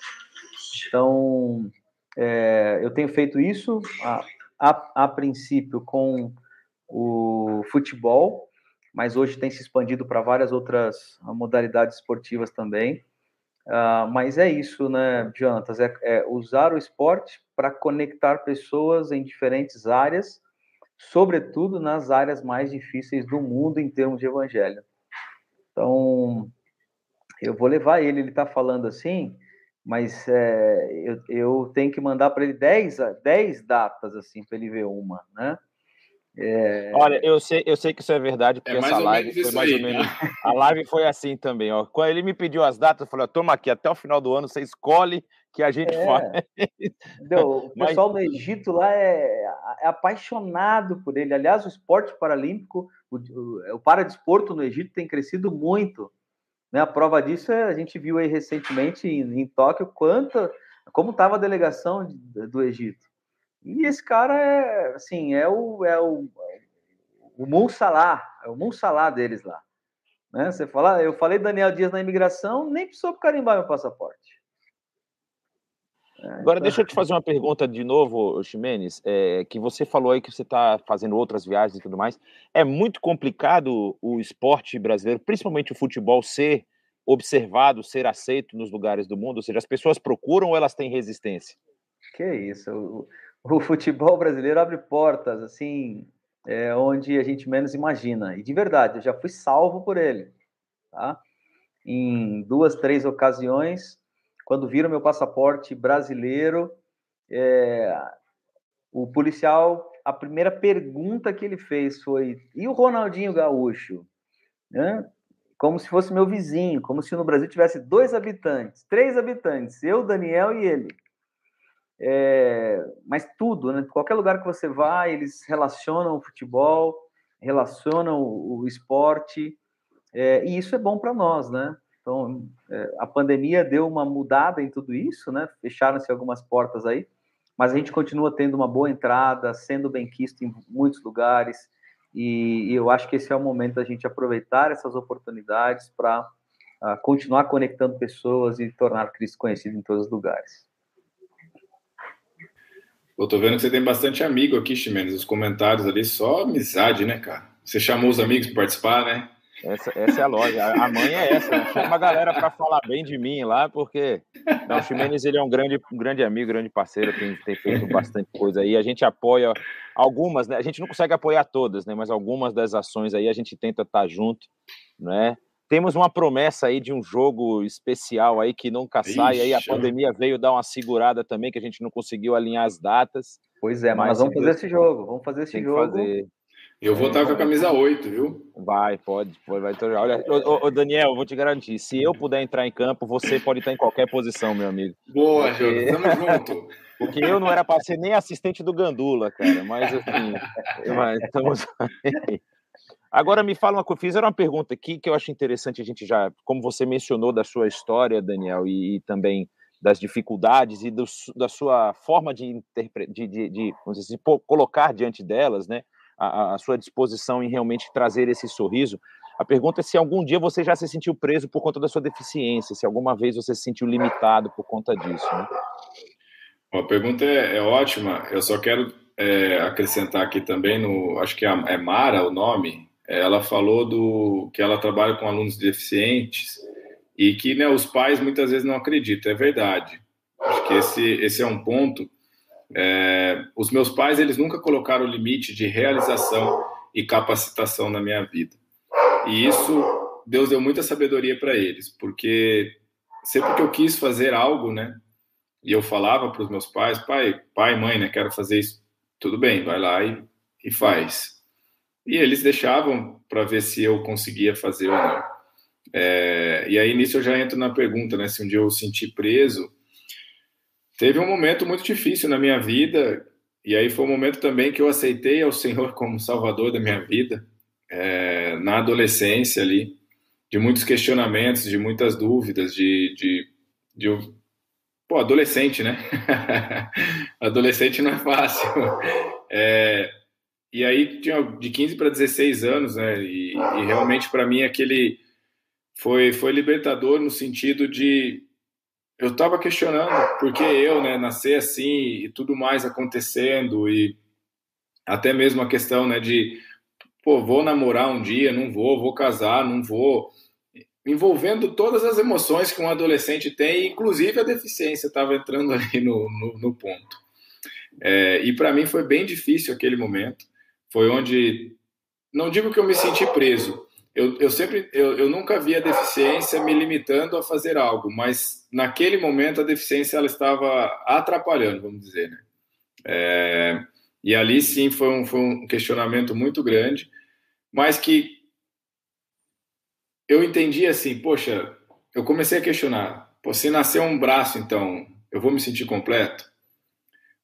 Então, é, eu tenho feito isso a, a, a, princípio com o futebol, mas hoje tem se expandido para várias outras modalidades esportivas também. Uh, mas é isso, né, Jonatas? É, é usar o esporte para conectar pessoas em diferentes áreas sobretudo nas áreas mais difíceis do mundo em termos de evangelho. Então, eu vou levar ele, ele está falando assim, mas é, eu, eu, tenho que mandar para ele 10, 10 datas assim para ele ver uma, né? É... Olha, eu sei, eu sei que isso é verdade, porque é essa live foi mais aí, ou menos. Né? A live foi assim também, ó. Quando ele me pediu as datas, eu falei: toma aqui, até o final do ano você escolhe que a gente é. faz. O pessoal Mas... do Egito lá é, é, apaixonado por ele. Aliás, o esporte paralímpico, o, o, o paradesporto no Egito tem crescido muito. Né? A prova disso é, a gente viu aí recentemente em, em Tóquio quanta, como estava a delegação de, do Egito. E esse cara é, assim, é o, é o, o Monsalá, é o Monsalá deles lá. Né? Você fala, eu falei Daniel Dias na imigração, nem precisou carimbar meu passaporte. Agora, deixa eu te fazer uma pergunta de novo, Ximenes, é, que você falou aí que você está fazendo outras viagens e tudo mais. É muito complicado o esporte brasileiro, principalmente o futebol, ser observado, ser aceito nos lugares do mundo? Ou seja, as pessoas procuram ou elas têm resistência? Que isso, o, o futebol brasileiro abre portas, assim, é, onde a gente menos imagina. E de verdade, eu já fui salvo por ele, tá? Em duas, três ocasiões, quando viram meu passaporte brasileiro, é, o policial, a primeira pergunta que ele fez foi: e o Ronaldinho Gaúcho? Né? Como se fosse meu vizinho, como se no Brasil tivesse dois habitantes, três habitantes, eu, Daniel e ele. É, mas tudo, né? Qualquer lugar que você vai, eles relacionam o futebol, relacionam o, o esporte, é, e isso é bom para nós, né? Então, é, a pandemia deu uma mudada em tudo isso, né? Fecharam-se algumas portas aí, mas a gente continua tendo uma boa entrada, sendo bem quisto em muitos lugares, e, e eu acho que esse é o momento da gente aproveitar essas oportunidades para ah, continuar conectando pessoas e tornar Cristo conhecido em todos os lugares. Eu tô vendo que você tem bastante amigo aqui, Ximenes. Os comentários ali, só amizade, né, cara? Você chamou os amigos para participar, né? Essa, essa é a loja. A mãe é essa. Chama a galera para falar bem de mim lá, porque não, o Ximenes ele é um grande, um grande amigo, grande parceiro, tem, tem feito bastante coisa aí. A gente apoia algumas, né? A gente não consegue apoiar todas, né? Mas algumas das ações aí a gente tenta estar tá junto, né? Temos uma promessa aí de um jogo especial aí que nunca sai. Ixi, aí a pandemia veio dar uma segurada também, que a gente não conseguiu alinhar as datas. Pois é, mas, mas vamos fazer esse jogo. Vamos fazer esse jogo. Fazer. Eu vou estar com a camisa 8, viu? Vai, pode, pode vai. Olha, ô, ô, Daniel, vou te garantir, se eu puder entrar em campo, você pode estar em qualquer posição, meu amigo. Boa, porque... Jô, tamo junto. Porque eu não era para ser nem assistente do Gandula, cara, mas assim, mas estamos aí. Agora me fala uma coisa, fizeram uma pergunta aqui que eu acho interessante a gente já, como você mencionou da sua história, Daniel, e, e também das dificuldades e do, da sua forma de, interpre... de, de, de, dizer, de colocar diante delas, né? a, a sua disposição em realmente trazer esse sorriso. A pergunta é se algum dia você já se sentiu preso por conta da sua deficiência, se alguma vez você se sentiu limitado por conta disso. Né? A pergunta é, é, ótima. Eu só quero é, acrescentar aqui também no, acho que é, é Mara o nome. Ela falou do que ela trabalha com alunos deficientes e que né, os pais muitas vezes não acreditam. É verdade. Acho que esse, esse é um ponto é, os meus pais, eles nunca colocaram limite de realização e capacitação na minha vida. E isso, Deus deu muita sabedoria para eles, porque sempre que eu quis fazer algo, né, e eu falava para os meus pais, pai, pai, mãe, né, quero fazer isso, tudo bem, vai lá e, e faz. E eles deixavam para ver se eu conseguia fazer ou não. É, e aí nisso eu já entro na pergunta, né, se um dia eu senti preso, teve um momento muito difícil na minha vida, e aí foi um momento também que eu aceitei ao Senhor como Salvador da minha vida, é, na adolescência ali, de muitos questionamentos, de muitas dúvidas, de. de, de pô, adolescente, né? adolescente não é fácil. É, e aí tinha de 15 para 16 anos, né? E, e realmente para mim aquele foi, foi libertador no sentido de eu estava questionando porque eu, né, nascer assim e tudo mais acontecendo e até mesmo a questão, né, de pô, vou namorar um dia, não vou, vou casar, não vou, envolvendo todas as emoções que um adolescente tem, inclusive a deficiência estava entrando ali no, no, no ponto. É, e para mim foi bem difícil aquele momento. Foi onde, não digo que eu me senti preso, eu, eu sempre, eu, eu nunca vi a deficiência me limitando a fazer algo, mas naquele momento a deficiência ela estava atrapalhando, vamos dizer, né? É, e ali sim foi um, foi um questionamento muito grande, mas que eu entendi assim, poxa, eu comecei a questionar, pô, se nascer um braço, então, eu vou me sentir completo?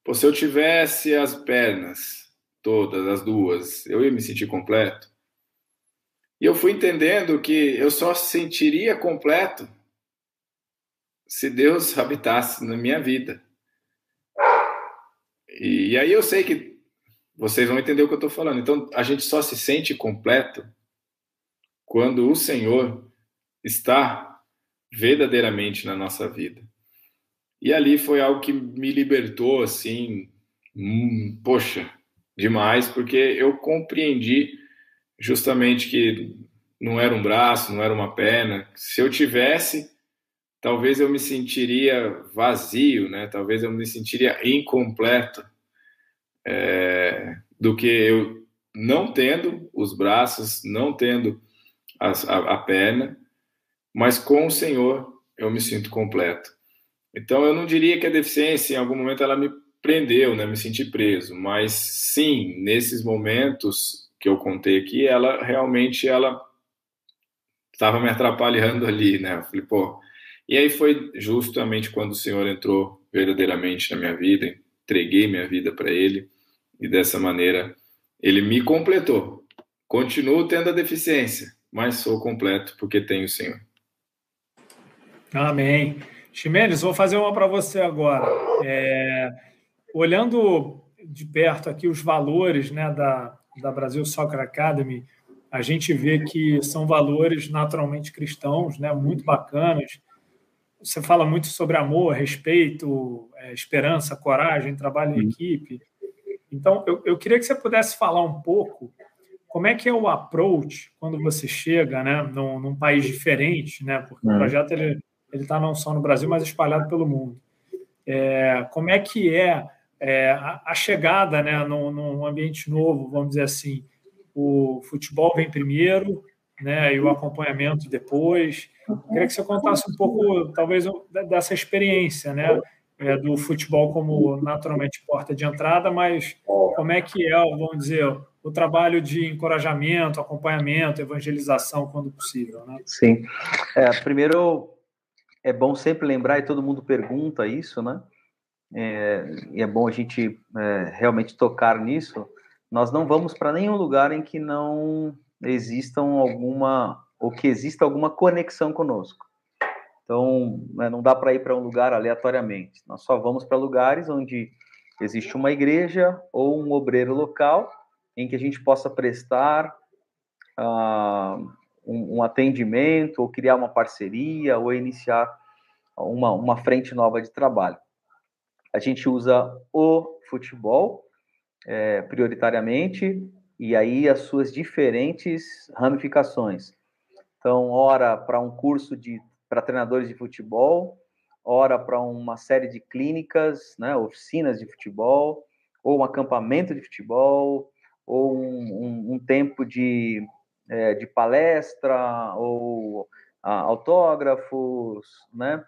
Pô, se eu tivesse as pernas todas, as duas, eu ia me sentir completo? E eu fui entendendo que eu só sentiria completo se Deus habitasse na minha vida. E, e aí eu sei que vocês vão entender o que eu estou falando. Então, a gente só se sente completo quando o Senhor está verdadeiramente na nossa vida. E ali foi algo que me libertou, assim, hum, poxa, demais, porque eu compreendi justamente que não era um braço, não era uma perna. Se eu tivesse, talvez eu me sentiria vazio, né? Talvez eu me sentiria incompleto é, do que eu não tendo os braços, não tendo a, a, perna, mas com o Senhor eu me sinto completo. Então eu não diria que a deficiência em algum momento ela me prendeu, né? Me senti preso, mas sim, nesses momentos que eu contei aqui, ela realmente ela estava me atrapalhando ali, né? Eu falei, pô. E aí foi justamente quando o Senhor entrou verdadeiramente na minha vida, entreguei minha vida para Ele e dessa maneira Ele me completou. Continuo tendo a deficiência, mas sou completo porque tenho o Senhor. Amém. Ximenes, vou fazer uma para você agora. É, olhando de perto aqui os valores né, da, da Brasil Soccer Academy, a gente vê que são valores naturalmente cristãos, né, muito bacanas. Você fala muito sobre amor, respeito, é, esperança, coragem, trabalho em equipe. Então, eu, eu queria que você pudesse falar um pouco como é que é o approach quando você chega né, num, num país diferente, né, porque o projeto ele está não só no Brasil, mas espalhado pelo mundo. É, como é que é, é a, chegada né, num, num ambiente novo, vamos dizer assim, o futebol vem primeiro, né, e o acompanhamento depois. Queria que você contasse um pouco, talvez, dessa experiência, né, é, do futebol como naturalmente porta de entrada, mas como é que é, vamos dizer, o trabalho de encorajamento, acompanhamento, evangelização, quando possível, né? Sim. É, primeiro, é bom sempre lembrar, e todo mundo pergunta isso, né? É, e é bom a gente é, realmente tocar nisso, nós não vamos para nenhum lugar em que não existam alguma ou que exista alguma conexão conosco. Então, né, não dá para ir para um lugar aleatoriamente. Nós só vamos para lugares onde existe uma igreja ou um obreiro local em que a gente possa prestar uh, um, um, atendimento ou criar uma parceria ou iniciar uma, uma frente nova de trabalho. A gente usa o futebol é, prioritariamente, e aí as suas diferentes ramificações. Então, ora para um curso de para treinadores de futebol, ora para uma série de clínicas, né, oficinas de futebol, ou um acampamento de futebol, ou um, um, um tempo de, é, de palestra, ou ah, autógrafos, né,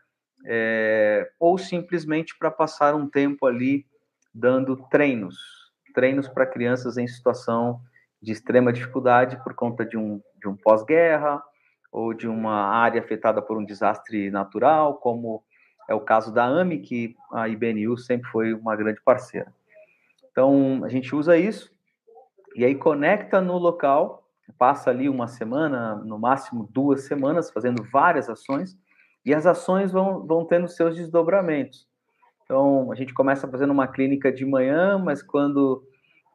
é, ou simplesmente para passar um tempo ali dando treinos, treinos para crianças em situação de extrema dificuldade por conta de um, de um pós-guerra ou de uma área afetada por um desastre natural, como é o caso da AMI, que a IBNU sempre foi uma grande parceira. Então, a gente usa isso e aí conecta no local, passa ali uma semana, no máximo duas semanas, fazendo várias ações, e as ações vão, vão tendo seus desdobramentos. Então, a gente começa fazendo uma clínica de manhã, mas quando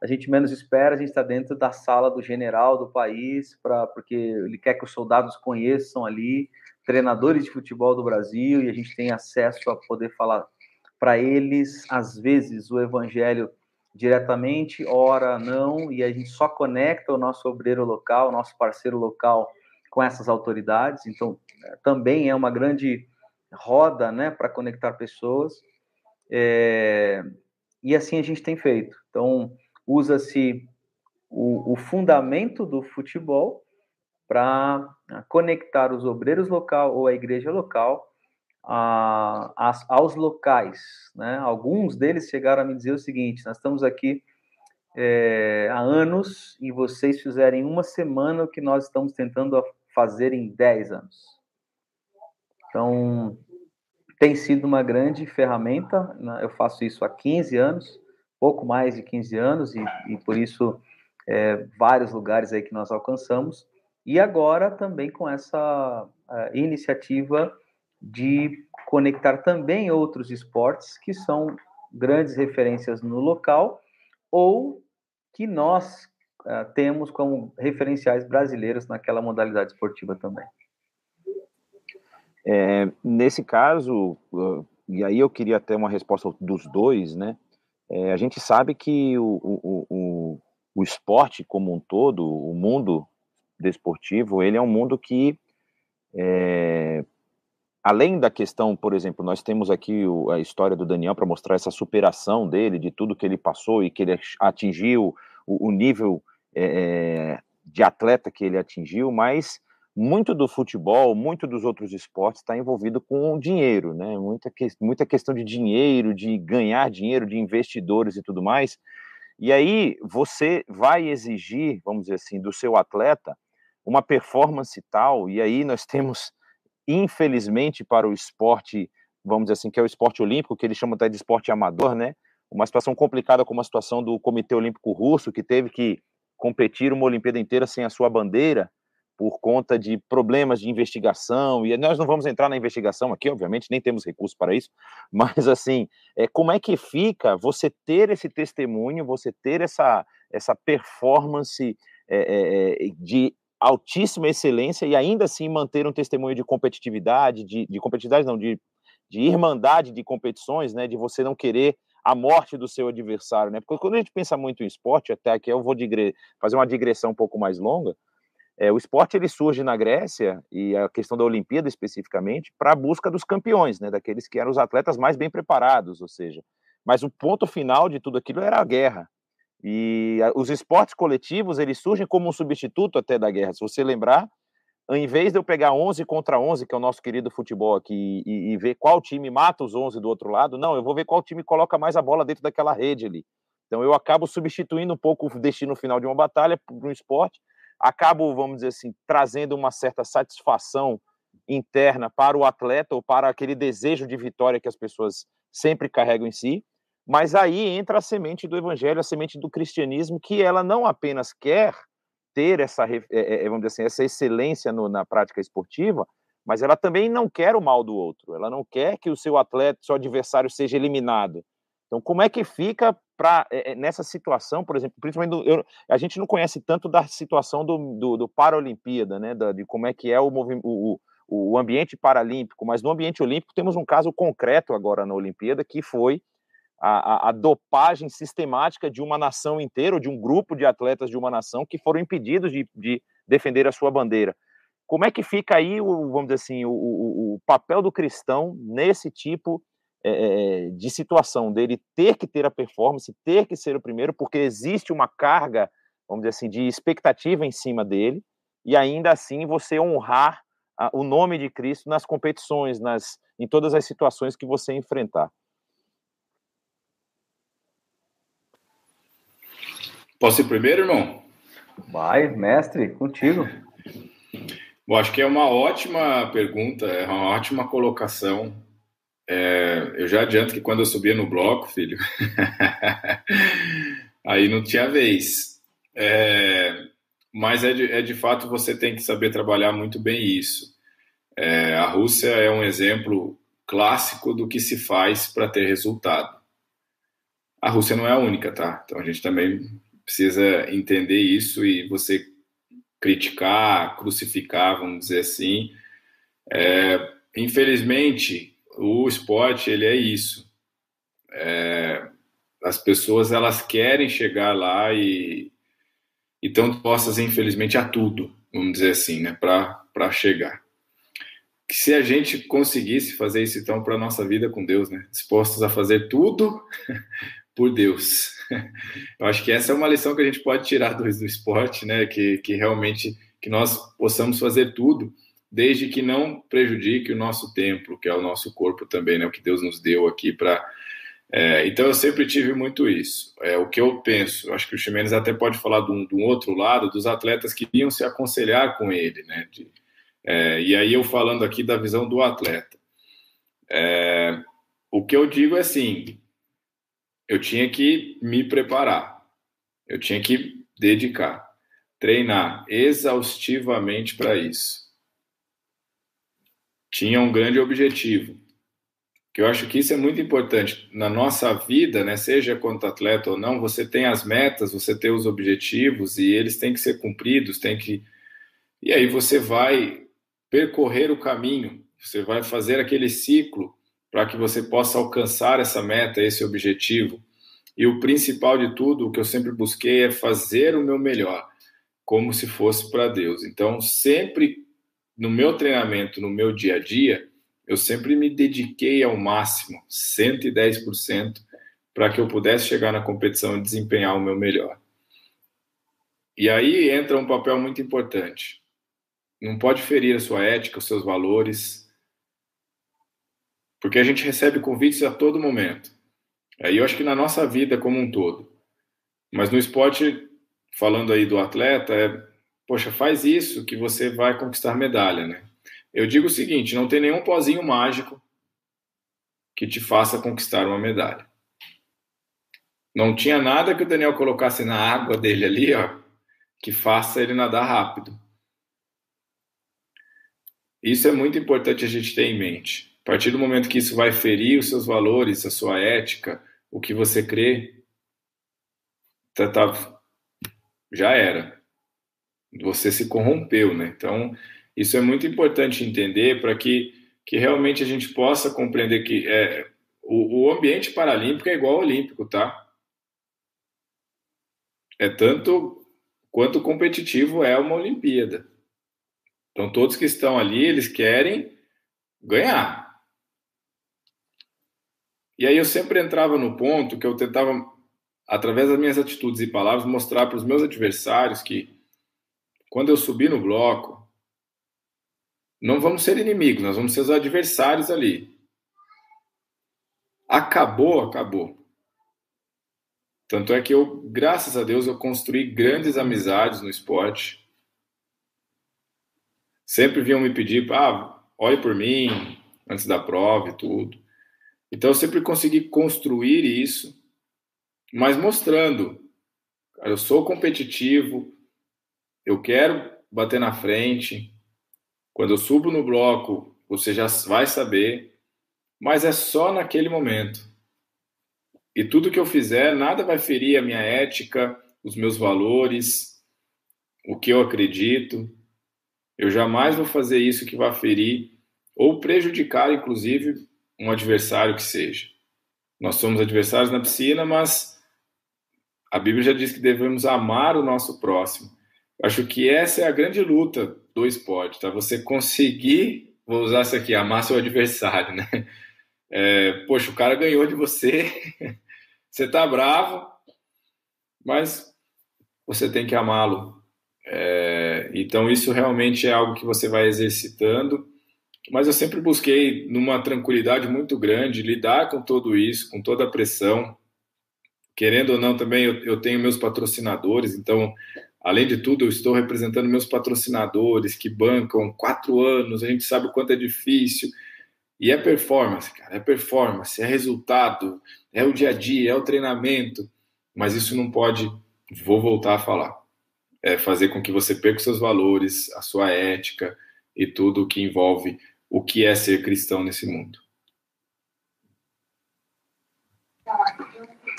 a gente menos espera, a gente está dentro da sala do general do país, pra, porque ele quer que os soldados conheçam ali treinadores de futebol do Brasil e a gente tem acesso a poder falar para eles, às vezes, o evangelho diretamente, ora não, e a gente só conecta o nosso obreiro local, o nosso parceiro local com essas autoridades. Então, também é uma grande roda né, para conectar pessoas. É, e assim a gente tem feito. Então, usa-se o, o, fundamento do futebol para conectar os obreiros local ou a igreja local a, a, aos locais. Né? Alguns deles chegaram a me dizer o seguinte: nós estamos aqui é, há anos e vocês fizerem uma semana o que nós estamos tentando fazer em 10 anos. Então, tem sido uma grande ferramenta. Né? Eu faço isso há 15 anos, pouco mais de 15 anos, e, e por isso é, vários lugares aí que nós alcançamos. E agora também com essa iniciativa de conectar também outros esportes que são grandes referências no local ou que nós uh, temos como referenciais brasileiros naquela modalidade esportiva também. É, nesse caso, e aí eu queria ter uma resposta dos dois, né? É, a gente sabe que o, o, o, o esporte como um todo, o mundo desportivo, ele é um mundo que, é, além da questão, por exemplo, nós temos aqui o, a história do Daniel para mostrar essa superação dele, de tudo que ele passou e que ele atingiu o, o nível é, de atleta que ele atingiu, mas muito do futebol, muito dos outros esportes está envolvido com dinheiro, né? Muita, que, muita questão de dinheiro, de ganhar dinheiro, de investidores e tudo mais. E aí você vai exigir, vamos dizer assim, do seu atleta uma performance tal, e aí nós temos, infelizmente, para o esporte, vamos dizer assim, que é o esporte olímpico, que eles chamam até de esporte amador, né? Uma situação complicada como a situação do Comitê Olímpico Russo, que teve que competir uma Olimpíada inteira sem a sua bandeira, por conta de problemas de investigação, e nós não vamos entrar na investigação aqui, obviamente, nem temos recursos para isso, mas assim, é, como é que fica você ter esse testemunho, você ter essa, essa performance é, é, é, de altíssima excelência e ainda assim manter um testemunho de competitividade, de, de competitividade não, de, de irmandade de competições, né, de você não querer a morte do seu adversário, né, porque quando a gente pensa muito em esporte, até aqui eu vou fazer uma digressão um pouco mais longa, é, o esporte ele surge na Grécia, e a questão da Olimpíada especificamente, para a busca dos campeões, né, daqueles que eram os atletas mais bem preparados, ou seja, mas o ponto final de tudo aquilo era a guerra. E a, os esportes coletivos eles surgem como um substituto até da guerra. Se você lembrar, em vez de eu pegar 11 contra 11, que é o nosso querido futebol aqui, e, e ver qual time mata os 11 do outro lado, não, eu vou ver qual time coloca mais a bola dentro daquela rede ali. Então eu acabo substituindo um pouco o destino final de uma batalha para um esporte acabo, vamos dizer assim, trazendo uma certa satisfação interna para o atleta ou para aquele desejo de vitória que as pessoas sempre carregam em si. Mas aí entra a semente do evangelho, a semente do cristianismo, que ela não apenas quer ter essa, é, é, vamos dizer assim, essa excelência no, na prática esportiva, mas ela também não quer o mal do outro. Ela não quer que o seu atleta, seu adversário seja eliminado. Então, como é que fica para é, nessa situação, por exemplo, principalmente do, eu, a gente não conhece tanto da situação do, do, do Paralimpíada, né, da, de como é que é o, o, o ambiente paralímpico, mas no ambiente olímpico temos um caso concreto agora na Olimpíada, que foi a, a, a, dopagem sistemática de uma nação inteira, ou de um grupo de atletas de uma nação que foram impedidos de, de defender a sua bandeira. Como é que fica aí, o, vamos dizer assim, o, o, o papel do cristão nesse tipo é, de situação dele ter que ter a performance, ter que ser o primeiro, porque existe uma carga, vamos dizer assim, de expectativa em cima dele, e ainda assim você honrar a, o nome de Cristo nas competições, nas, em todas as situações que você enfrentar. Posso ir primeiro, irmão? Vai, mestre, contigo. Bom, acho que é uma ótima pergunta, é uma ótima colocação é, eu já adianto que quando eu subia no bloco, filho, aí não tinha vez. É, mas é de, é de, fato você tem que saber trabalhar muito bem isso. É, a Rússia é um exemplo clássico do que se faz para ter resultado. A Rússia não é a única, tá? Então a gente também precisa entender isso e você criticar, crucificar, vamos dizer assim. É, infelizmente, o esporte ele é isso. É, as pessoas elas querem chegar lá e estão dispostas, infelizmente, a tudo, vamos dizer assim, né, para chegar. Que se a gente conseguisse fazer isso então para a nossa vida com Deus, né, dispostos a fazer tudo por Deus. Eu acho que essa é uma lição que a gente pode tirar do, do esporte, né, que, que realmente que nós possamos fazer tudo desde que não prejudique o nosso templo, que é o nosso corpo também, né? O que Deus nos deu aqui para. É, então eu sempre tive muito isso. É o que eu penso. Acho que o Ximenes até pode falar de um, de um, outro lado, dos atletas que iam se aconselhar com ele, né? De, é, e aí eu falando aqui da visão do atleta. É, o que eu digo é assim: eu tinha que me preparar, eu tinha que dedicar, treinar exaustivamente para isso tinha um grande objetivo. Que eu acho que isso é muito importante na nossa vida, né? Seja quanto atleta ou não, você tem as metas, você tem os objetivos e eles têm que ser cumpridos, tem que e aí você vai percorrer o caminho, você vai fazer aquele ciclo para que você possa alcançar essa meta, esse objetivo. E o principal de tudo, o que eu sempre busquei é fazer o meu melhor, como se fosse para Deus. Então, sempre no meu treinamento, no meu dia a dia, eu sempre me dediquei ao máximo, 110%, para que eu pudesse chegar na competição e desempenhar o meu melhor. E aí entra um papel muito importante. Não pode ferir a sua ética, os seus valores, porque a gente recebe convites a todo momento. Aí eu acho que na nossa vida como um todo. Mas no esporte, falando aí do atleta, é, poxa, faz isso que você vai conquistar medalha, né? Eu digo o seguinte: não tem nenhum pozinho mágico que te faça conquistar uma medalha. Não tinha nada que o Daniel colocasse na água dele ali, ó, que faça ele nadar rápido. Isso é muito importante a gente ter em mente. A partir do momento que isso vai ferir os seus valores, a sua ética, o que você crê, tá, tá, já era. Você se corrompeu, né? Então, isso é muito importante entender para que, que realmente a gente possa compreender que é, o, o ambiente paralímpico é igual ao olímpico, tá? É tanto quanto competitivo é uma Olimpíada. Então, todos que estão ali, eles querem ganhar. E aí eu sempre entrava no ponto que eu tentava, através das minhas atitudes e palavras, mostrar para os meus adversários que, quando eu subir no bloco, não vamos ser inimigos, nós vamos ser os adversários ali. Acabou, acabou. Tanto é que eu, graças a Deus, eu construí grandes amizades no esporte. Sempre vinham me pedir, ah, olhe por mim antes da prova e tudo. Então eu sempre consegui construir isso, mas mostrando, eu sou competitivo, eu quero bater na frente, quando eu subo no bloco, você já vai saber, mas é só naquele momento. E tudo que eu fizer, nada vai ferir a minha ética, os meus valores, o que eu acredito. Eu jamais vou fazer isso que vai ferir ou prejudicar, inclusive, um adversário que seja. Nós somos adversários na piscina, mas a Bíblia já diz que devemos amar o nosso próximo. Acho que essa é a grande luta do esporte, tá? Você conseguir, vou usar isso aqui, amar seu adversário, né? É, poxa, o cara ganhou de você, você tá bravo, mas você tem que amá-lo. É, então isso realmente é algo que você vai exercitando, mas eu sempre busquei numa tranquilidade muito grande lidar com tudo isso, com toda a pressão. Querendo ou não, também eu, eu tenho meus patrocinadores, então Além de tudo, eu estou representando meus patrocinadores que bancam quatro anos, a gente sabe o quanto é difícil. E é performance, cara, é performance, é resultado, é o dia a dia, é o treinamento. Mas isso não pode, vou voltar a falar, é fazer com que você perca os seus valores, a sua ética e tudo o que envolve o que é ser cristão nesse mundo.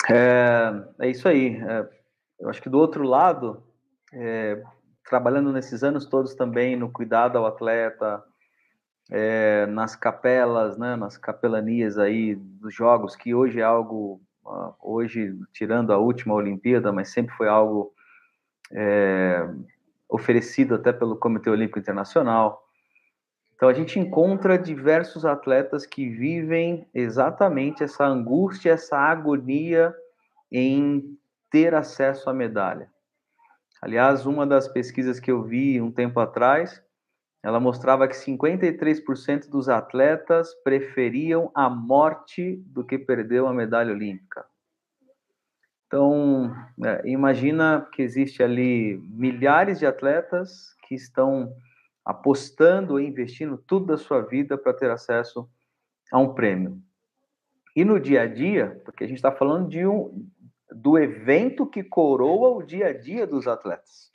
É, é isso aí. É, eu acho que do outro lado, é, trabalhando nesses anos todos também no cuidado ao atleta, é, nas capelas, né, nas capelanias aí dos jogos, que hoje é algo, hoje tirando a última Olimpíada, mas sempre foi algo é, oferecido até pelo Comitê Olímpico Internacional. Então a gente encontra diversos atletas que vivem exatamente essa angústia, essa agonia em ter acesso à medalha. Aliás, uma das pesquisas que eu vi um tempo atrás, ela mostrava que 53% dos atletas preferiam a morte do que perder uma medalha olímpica. Então, é, imagina que existe ali milhares de atletas que estão apostando e investindo tudo da sua vida para ter acesso a um prêmio. E no dia a dia, porque a gente está falando de um, do evento que coroa o dia a dia dos atletas.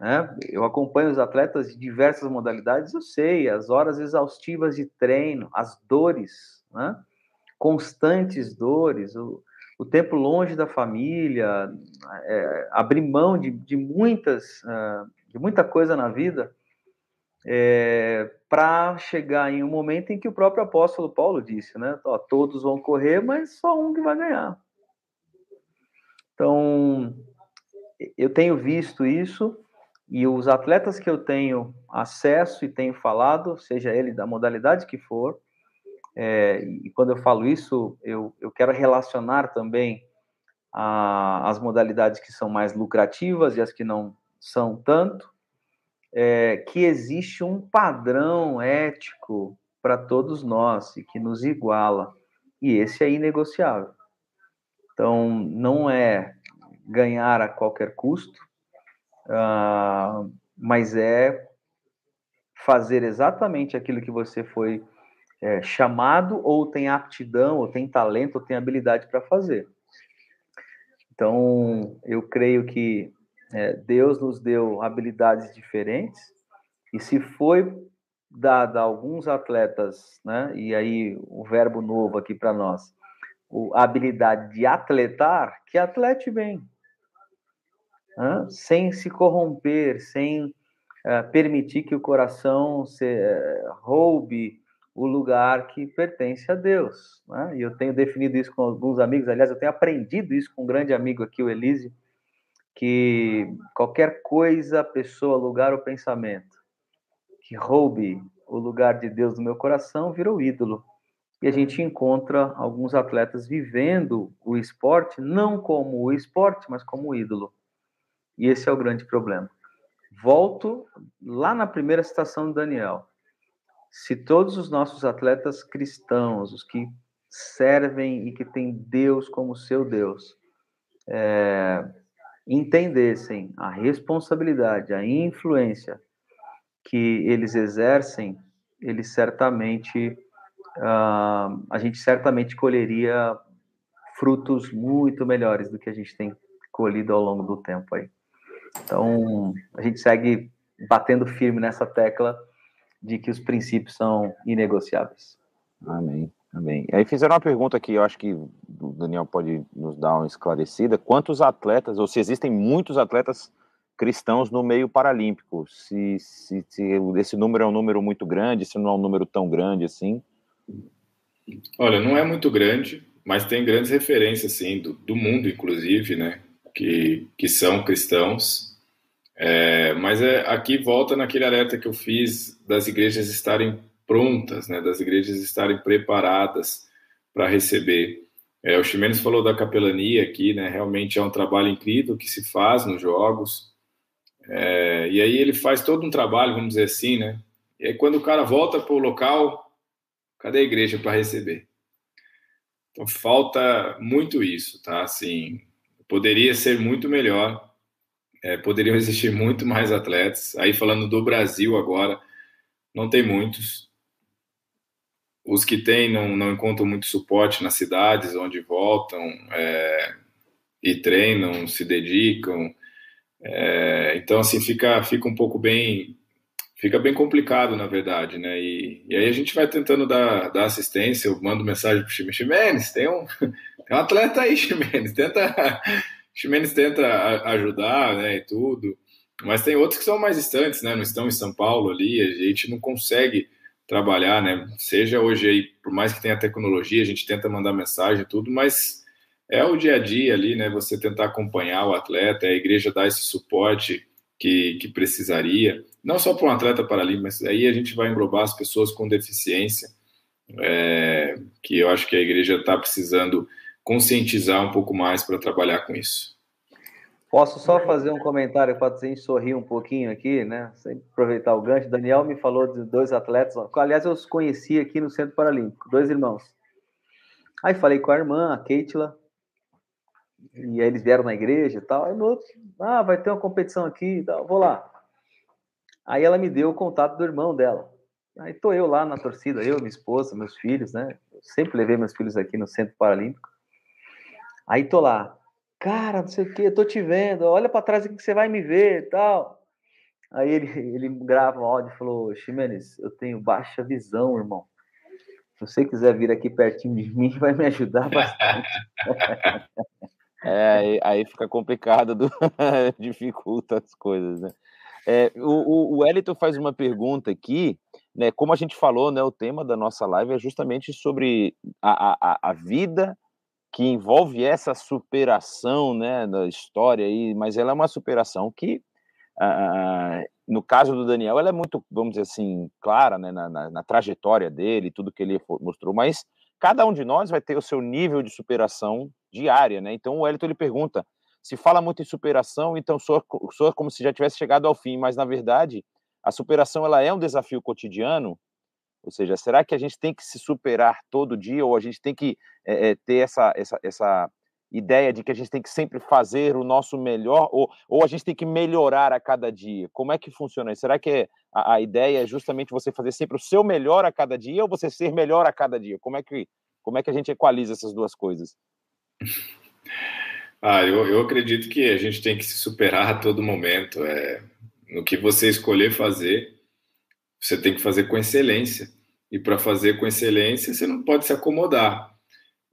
Né? Eu acompanho os atletas de diversas modalidades, eu sei, as horas exaustivas de treino, as dores, né? constantes dores, o, o tempo longe da família, é, abrir mão de, de muitas, uh, de muita coisa na vida, é, para chegar em um momento em que o próprio apóstolo Paulo disse, né? Ó, todos vão correr, mas só um que vai ganhar. Então, eu tenho visto isso e os atletas que eu tenho acesso e tenho falado, seja ele da modalidade que for, é, e quando eu falo isso, eu, eu quero relacionar também a, as modalidades que são mais lucrativas e as que não são tanto, é, que existe um padrão ético para todos nós e que nos iguala, e esse é inegociável. Então, não é ganhar a qualquer custo, uh, mas é fazer exatamente aquilo que você foi é, chamado, ou tem aptidão, ou tem talento, ou tem habilidade para fazer. Então, eu creio que é, Deus nos deu habilidades diferentes, e se foi dada a alguns atletas, né, e aí o verbo novo aqui para nós, a habilidade de atletar, que atlete bem, né? sem se corromper, sem uh, permitir que o coração se uh, roube o lugar que pertence a Deus. Né? E eu tenho definido isso com alguns amigos, aliás, eu tenho aprendido isso com um grande amigo aqui, o Elise, que qualquer coisa, pessoa, lugar ou pensamento que roube o lugar de Deus no meu coração virou ídolo e a gente encontra alguns atletas vivendo o esporte não como o esporte, mas como o ídolo. E esse é o grande problema. Volto lá na primeira citação de Daniel. Se todos os nossos atletas cristãos, os que servem e que têm Deus como seu Deus, é, entendessem a responsabilidade, a influência que eles exercem, eles certamente uh, a gente certamente colheria frutos muito melhores do que a gente tem colhido ao longo do tempo aí. Então, a gente segue batendo firme nessa tecla de que os princípios são inegociáveis. Amém. Amém. Aí fizeram uma pergunta aqui, eu acho que o Daniel pode nos dar uma esclarecida. Quantos atletas, ou se existem muitos atletas cristãos no meio paralímpico? Se, se, se esse número é um número muito grande, se não é um número tão grande assim? Olha, não é muito grande, mas tem grandes referências, sim, do, do mundo, inclusive, né? Que, que são cristãos. É, mas é, aqui volta naquele alerta que eu fiz das igrejas estarem prontas, né? Das igrejas estarem preparadas para receber. É, o Ximenes falou da capelania aqui, né? Realmente é um trabalho incrível que se faz nos jogos. É, e aí ele faz todo um trabalho, vamos dizer assim, né? E aí quando o cara volta para o local, Cadê a igreja para receber? Então falta muito isso, tá? Assim, poderia ser muito melhor, é, poderiam existir muito mais atletas. Aí falando do Brasil agora, não tem muitos. Os que tem não, não encontram muito suporte nas cidades onde voltam é, e treinam, se dedicam. É, então assim fica fica um pouco bem fica bem complicado, na verdade, né? E, e aí a gente vai tentando dar, dar assistência, eu mando mensagem pro Ximenes, Ximenes, tem um, tem um atleta aí, Ximenes, tenta, Ximenes tenta ajudar, né, e tudo, mas tem outros que são mais distantes, né, não estão em São Paulo ali, a gente não consegue trabalhar, né, seja hoje aí, por mais que tenha tecnologia, a gente tenta mandar mensagem e tudo, mas é o dia a dia ali, né, você tentar acompanhar o atleta, a igreja dar esse suporte que, que precisaria, não só para um atleta paralímpico, mas aí a gente vai englobar as pessoas com deficiência, é, que eu acho que a igreja está precisando conscientizar um pouco mais para trabalhar com isso. Posso só fazer um comentário para a gente sorrir um pouquinho aqui, né? Sem aproveitar o gancho. Daniel me falou de dois atletas, aliás, eu os conheci aqui no Centro Paralímpico, dois irmãos. Aí falei com a irmã, a Keitla, e aí eles vieram na igreja e tal. Aí no outro, ah, vai ter uma competição aqui, tal, vou lá. Aí ela me deu o contato do irmão dela. Aí tô eu lá na torcida, eu, minha esposa, meus filhos, né? Eu sempre levei meus filhos aqui no Centro Paralímpico. Aí tô lá, cara, não sei o que, tô te vendo, olha para trás que você vai me ver e tal. Aí ele, ele grava um áudio e falou, Ximenes, eu tenho baixa visão, irmão. Se você quiser vir aqui pertinho de mim, vai me ajudar bastante. é, aí, aí fica complicado, do... dificulta as coisas, né? É, o, o Wellington faz uma pergunta aqui, né? Como a gente falou, né? O tema da nossa live é justamente sobre a, a, a vida que envolve essa superação, né? Da história aí, mas ela é uma superação que, ah, no caso do Daniel, ela é muito, vamos dizer assim, clara, né? Na, na, na trajetória dele, tudo que ele mostrou, mas cada um de nós vai ter o seu nível de superação diária, né? Então o Wellington ele pergunta se fala muito em superação, então soa, soa como se já tivesse chegado ao fim, mas na verdade a superação ela é um desafio cotidiano. Ou seja, será que a gente tem que se superar todo dia ou a gente tem que é, ter essa, essa, essa ideia de que a gente tem que sempre fazer o nosso melhor ou, ou a gente tem que melhorar a cada dia? Como é que funciona isso? Será que a, a ideia é justamente você fazer sempre o seu melhor a cada dia ou você ser melhor a cada dia? Como é que, como é que a gente equaliza essas duas coisas? Ah, eu, eu acredito que a gente tem que se superar a todo momento. É, no que você escolher fazer, você tem que fazer com excelência. E para fazer com excelência, você não pode se acomodar.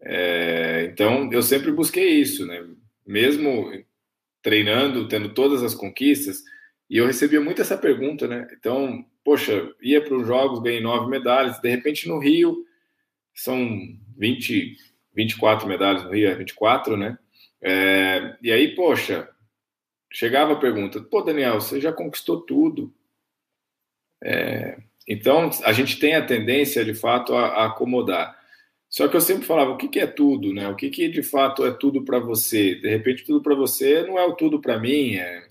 É, então, eu sempre busquei isso, né? Mesmo treinando, tendo todas as conquistas, e eu recebia muito essa pergunta, né? Então, poxa, ia para os Jogos, ganhei nove medalhas, de repente no Rio são 20, 24 medalhas no Rio, é 24, né? É, e aí, poxa, chegava a pergunta: pô, Daniel, você já conquistou tudo. É, então, a gente tem a tendência, de fato, a, a, acomodar. Só que eu sempre falava: o que, que é tudo, né? O que, que de fato é tudo para você? De repente, tudo para você não é o tudo para mim. É...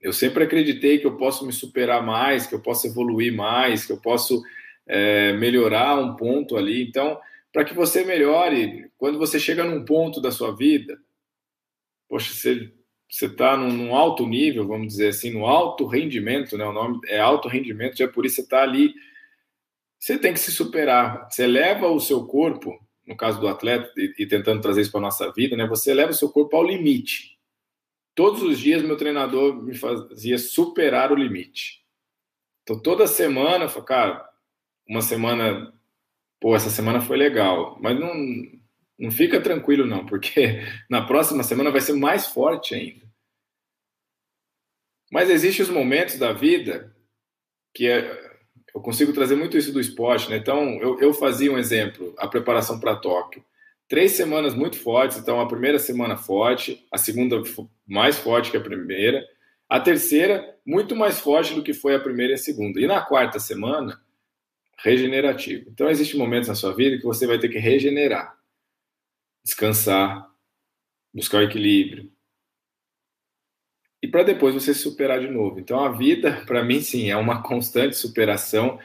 Eu sempre acreditei que eu posso me superar mais, que eu posso evoluir mais, que eu posso é, melhorar um ponto ali. Então, para que você melhore. Quando você chega num ponto da sua vida, poxa, você você está num, num, alto nível, vamos dizer assim, no alto rendimento, né? O nome é alto rendimento, já por isso você está ali. Você tem que se superar. Você leva o seu corpo, no caso do atleta, e, e tentando trazer isso para nossa vida, né? Você leva o seu corpo ao limite. Todos os dias meu treinador me fazia superar o limite. Então toda semana, eu falo, cara, uma semana pô, essa semana foi legal, mas não, não fica tranquilo não, porque na próxima semana vai ser mais forte ainda. Mas existem os momentos da vida que é, eu consigo trazer muito isso do esporte, né? Então, eu, eu fazia um exemplo, a preparação para Tóquio. Três semanas muito fortes, então a primeira semana forte, a segunda mais forte que a primeira, a terceira muito mais forte do que foi a primeira e a segunda. E na quarta semana, regenerativo. Então, existem momentos na sua vida que você vai ter que regenerar, descansar, buscar o equilíbrio. E para depois você se superar de novo. Então, a vida, para mim, sim, é uma constante superação,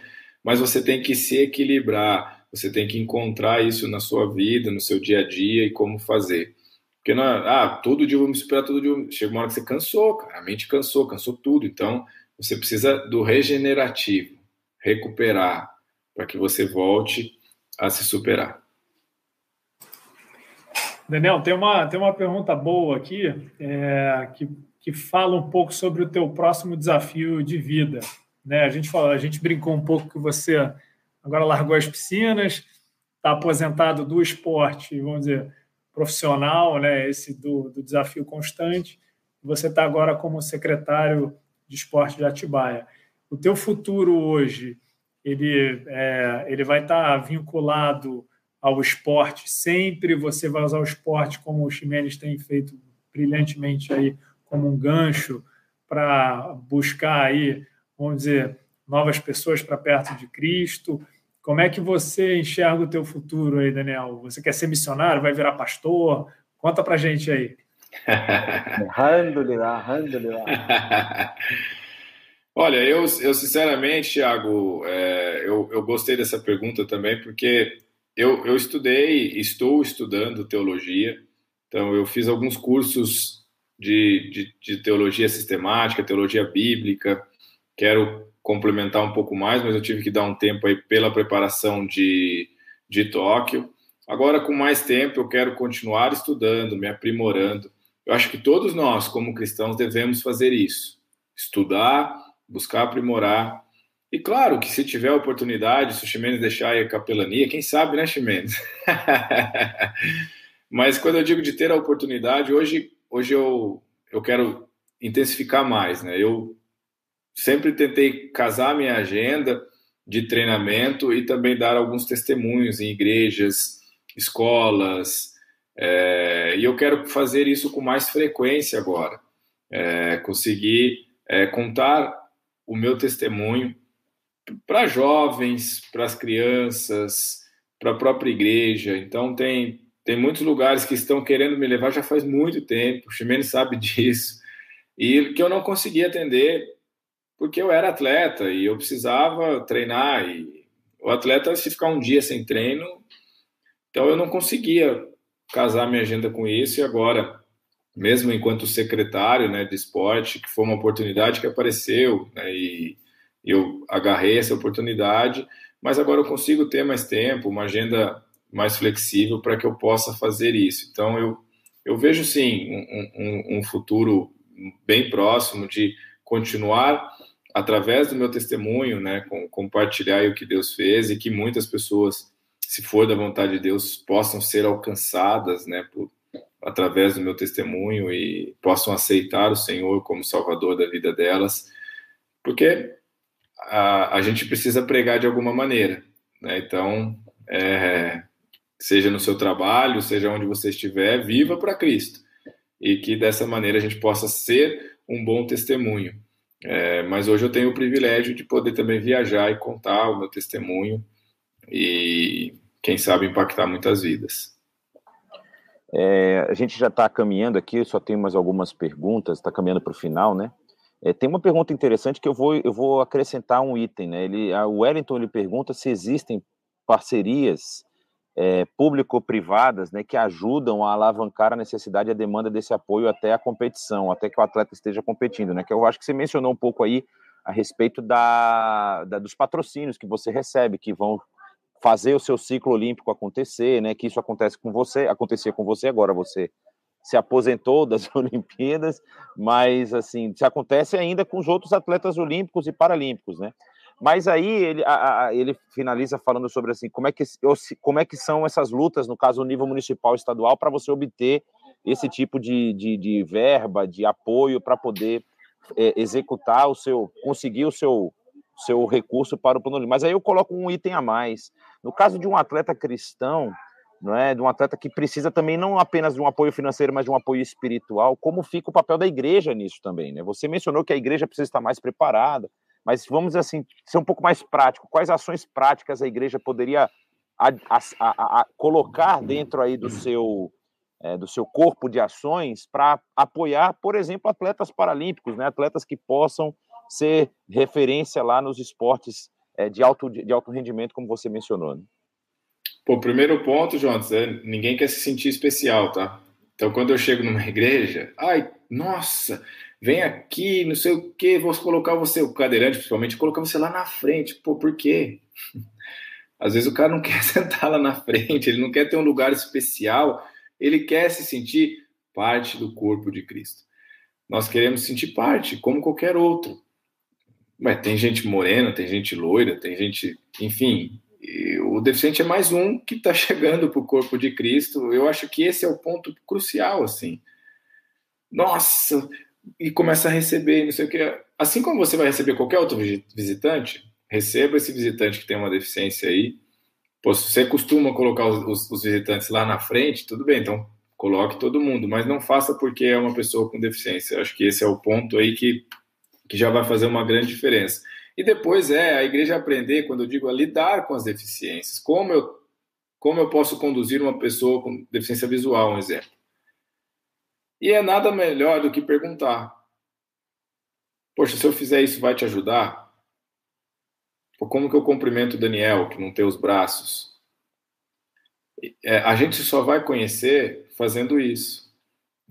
mas você tem que se equilibrar, você tem que encontrar isso na sua vida, no seu dia a dia e como fazer. Porque, não, é, ah, todo dia eu vou me superar, todo dia. Chega uma hora que você cansou, cara, a mente cansou, cansou tudo. Então, você precisa do regenerativo, recuperar, para que você volte a se superar. Daniel, tem uma, tem uma pergunta boa aqui é, que, que fala um pouco sobre o teu próximo desafio de vida. Né? A, gente falou, a gente brincou um pouco que você agora largou as piscinas, está aposentado do esporte, vamos dizer, profissional, né? esse do, do desafio constante. Você está agora como secretário de esporte de Atibaia. O teu futuro hoje, ele, é, ele vai estar vinculado ao esporte sempre, você vai usar o esporte como o Ximenes tem feito brilhantemente aí, como um gancho para buscar aí, vamos dizer, novas pessoas para perto de Cristo. Como é que você enxerga o teu futuro aí, Daniel? Você quer ser missionário? Vai virar pastor? Conta para gente aí. Alhamdulillah, alhamdulillah. Olha, eu, eu sinceramente, Thiago, é, eu, eu gostei dessa pergunta também, porque eu, eu estudei, estou estudando teologia, então eu fiz alguns cursos de, de, de teologia sistemática, teologia bíblica, quero complementar um pouco mais, mas eu tive que dar um tempo aí pela preparação de, de Tóquio. Agora, com mais tempo, eu quero continuar estudando, me aprimorando. Eu acho que todos nós, como cristãos, devemos fazer isso: estudar, buscar aprimorar. E claro que se tiver oportunidade, se o Ximenes deixar a capelania, quem sabe, né, Ximenes? Mas quando eu digo de ter a oportunidade, hoje, hoje eu, eu quero intensificar mais, né? Eu sempre tentei casar minha agenda de treinamento e também dar alguns testemunhos em igrejas, escolas, é, e eu quero fazer isso com mais frequência agora. É, conseguir é, contar o meu testemunho para jovens, para as crianças, para a própria igreja. Então, tem, tem muitos lugares que estão querendo me levar já faz muito tempo, o Ximene sabe disso, e que eu não consegui atender porque eu era atleta e eu precisava treinar. E o atleta, se ficar um dia sem treino, então eu não conseguia casar minha agenda com isso. E agora, mesmo enquanto secretário né, de esporte, que foi uma oportunidade que apareceu, né, e eu agarrei essa oportunidade, mas agora eu consigo ter mais tempo, uma agenda mais flexível para que eu possa fazer isso. Então, eu, eu vejo sim um, um, um futuro bem próximo de continuar através do meu testemunho, né, com, compartilhar o que Deus fez e que muitas pessoas, se for da vontade de Deus, possam ser alcançadas, né, por, através do meu testemunho e possam aceitar o Senhor como Salvador da vida delas, porque a, a gente precisa pregar de alguma maneira, né? Então, é, seja no seu trabalho, seja onde você estiver, viva para Cristo e que dessa maneira a gente possa ser um bom testemunho. É, mas hoje eu tenho o privilégio de poder também viajar e contar o meu testemunho e, quem sabe, impactar muitas vidas. É, a gente já está caminhando aqui, só tem mais algumas perguntas, está caminhando para o final, né? É, tem uma pergunta interessante que eu vou, eu vou acrescentar um item, né? Ele, a Wellington ele pergunta se existem parcerias é, público-privadas né, que ajudam a alavancar a necessidade e a demanda desse apoio até a competição, até que o atleta esteja competindo, né? Que eu acho que você mencionou um pouco aí a respeito da, da dos patrocínios que você recebe, que vão fazer o seu ciclo olímpico acontecer, né? Que isso acontece com você, acontecia com você agora você se aposentou das Olimpíadas, mas assim, se acontece ainda com os outros atletas olímpicos e paralímpicos, né? Mas aí ele, a, a, ele finaliza falando sobre assim, como é, que, como é que são essas lutas, no caso, no nível municipal estadual, para você obter esse tipo de, de, de verba, de apoio para poder é, executar o seu, conseguir o seu, seu recurso para o plano. Mas aí eu coloco um item a mais. No caso de um atleta cristão, não é? De um atleta que precisa também não apenas de um apoio financeiro, mas de um apoio espiritual. Como fica o papel da igreja nisso também, né? Você mencionou que a igreja precisa estar mais preparada, mas vamos assim ser um pouco mais prático. Quais ações práticas a igreja poderia a, a, a, colocar dentro aí do seu é, do seu corpo de ações para apoiar, por exemplo, atletas paralímpicos, né? Atletas que possam ser referência lá nos esportes é, de alto de alto rendimento, como você mencionou. Né? Pô, primeiro ponto, Jonas, é ninguém quer se sentir especial, tá? Então, quando eu chego numa igreja, ai, nossa, vem aqui, não sei o quê, vou colocar você, o cadeirante principalmente, colocar você lá na frente. Pô, por quê? Às vezes o cara não quer sentar lá na frente, ele não quer ter um lugar especial, ele quer se sentir parte do corpo de Cristo. Nós queremos sentir parte, como qualquer outro. Mas tem gente morena, tem gente loira, tem gente, enfim, e o deficiente é mais um que está chegando para o corpo de Cristo. Eu acho que esse é o ponto crucial, assim. Nossa, e começa a receber, não sei o que. Assim como você vai receber qualquer outro visitante, receba esse visitante que tem uma deficiência aí. Pô, se você costuma colocar os, os visitantes lá na frente, tudo bem, então coloque todo mundo, mas não faça porque é uma pessoa com deficiência. Eu acho que esse é o ponto aí que, que já vai fazer uma grande diferença. E depois é a igreja aprender, quando eu digo, a lidar com as deficiências. Como eu, como eu posso conduzir uma pessoa com deficiência visual, um exemplo. E é nada melhor do que perguntar: Poxa, se eu fizer isso, vai te ajudar? Ou como que eu cumprimento o Daniel, que não tem os braços? É, a gente só vai conhecer fazendo isso.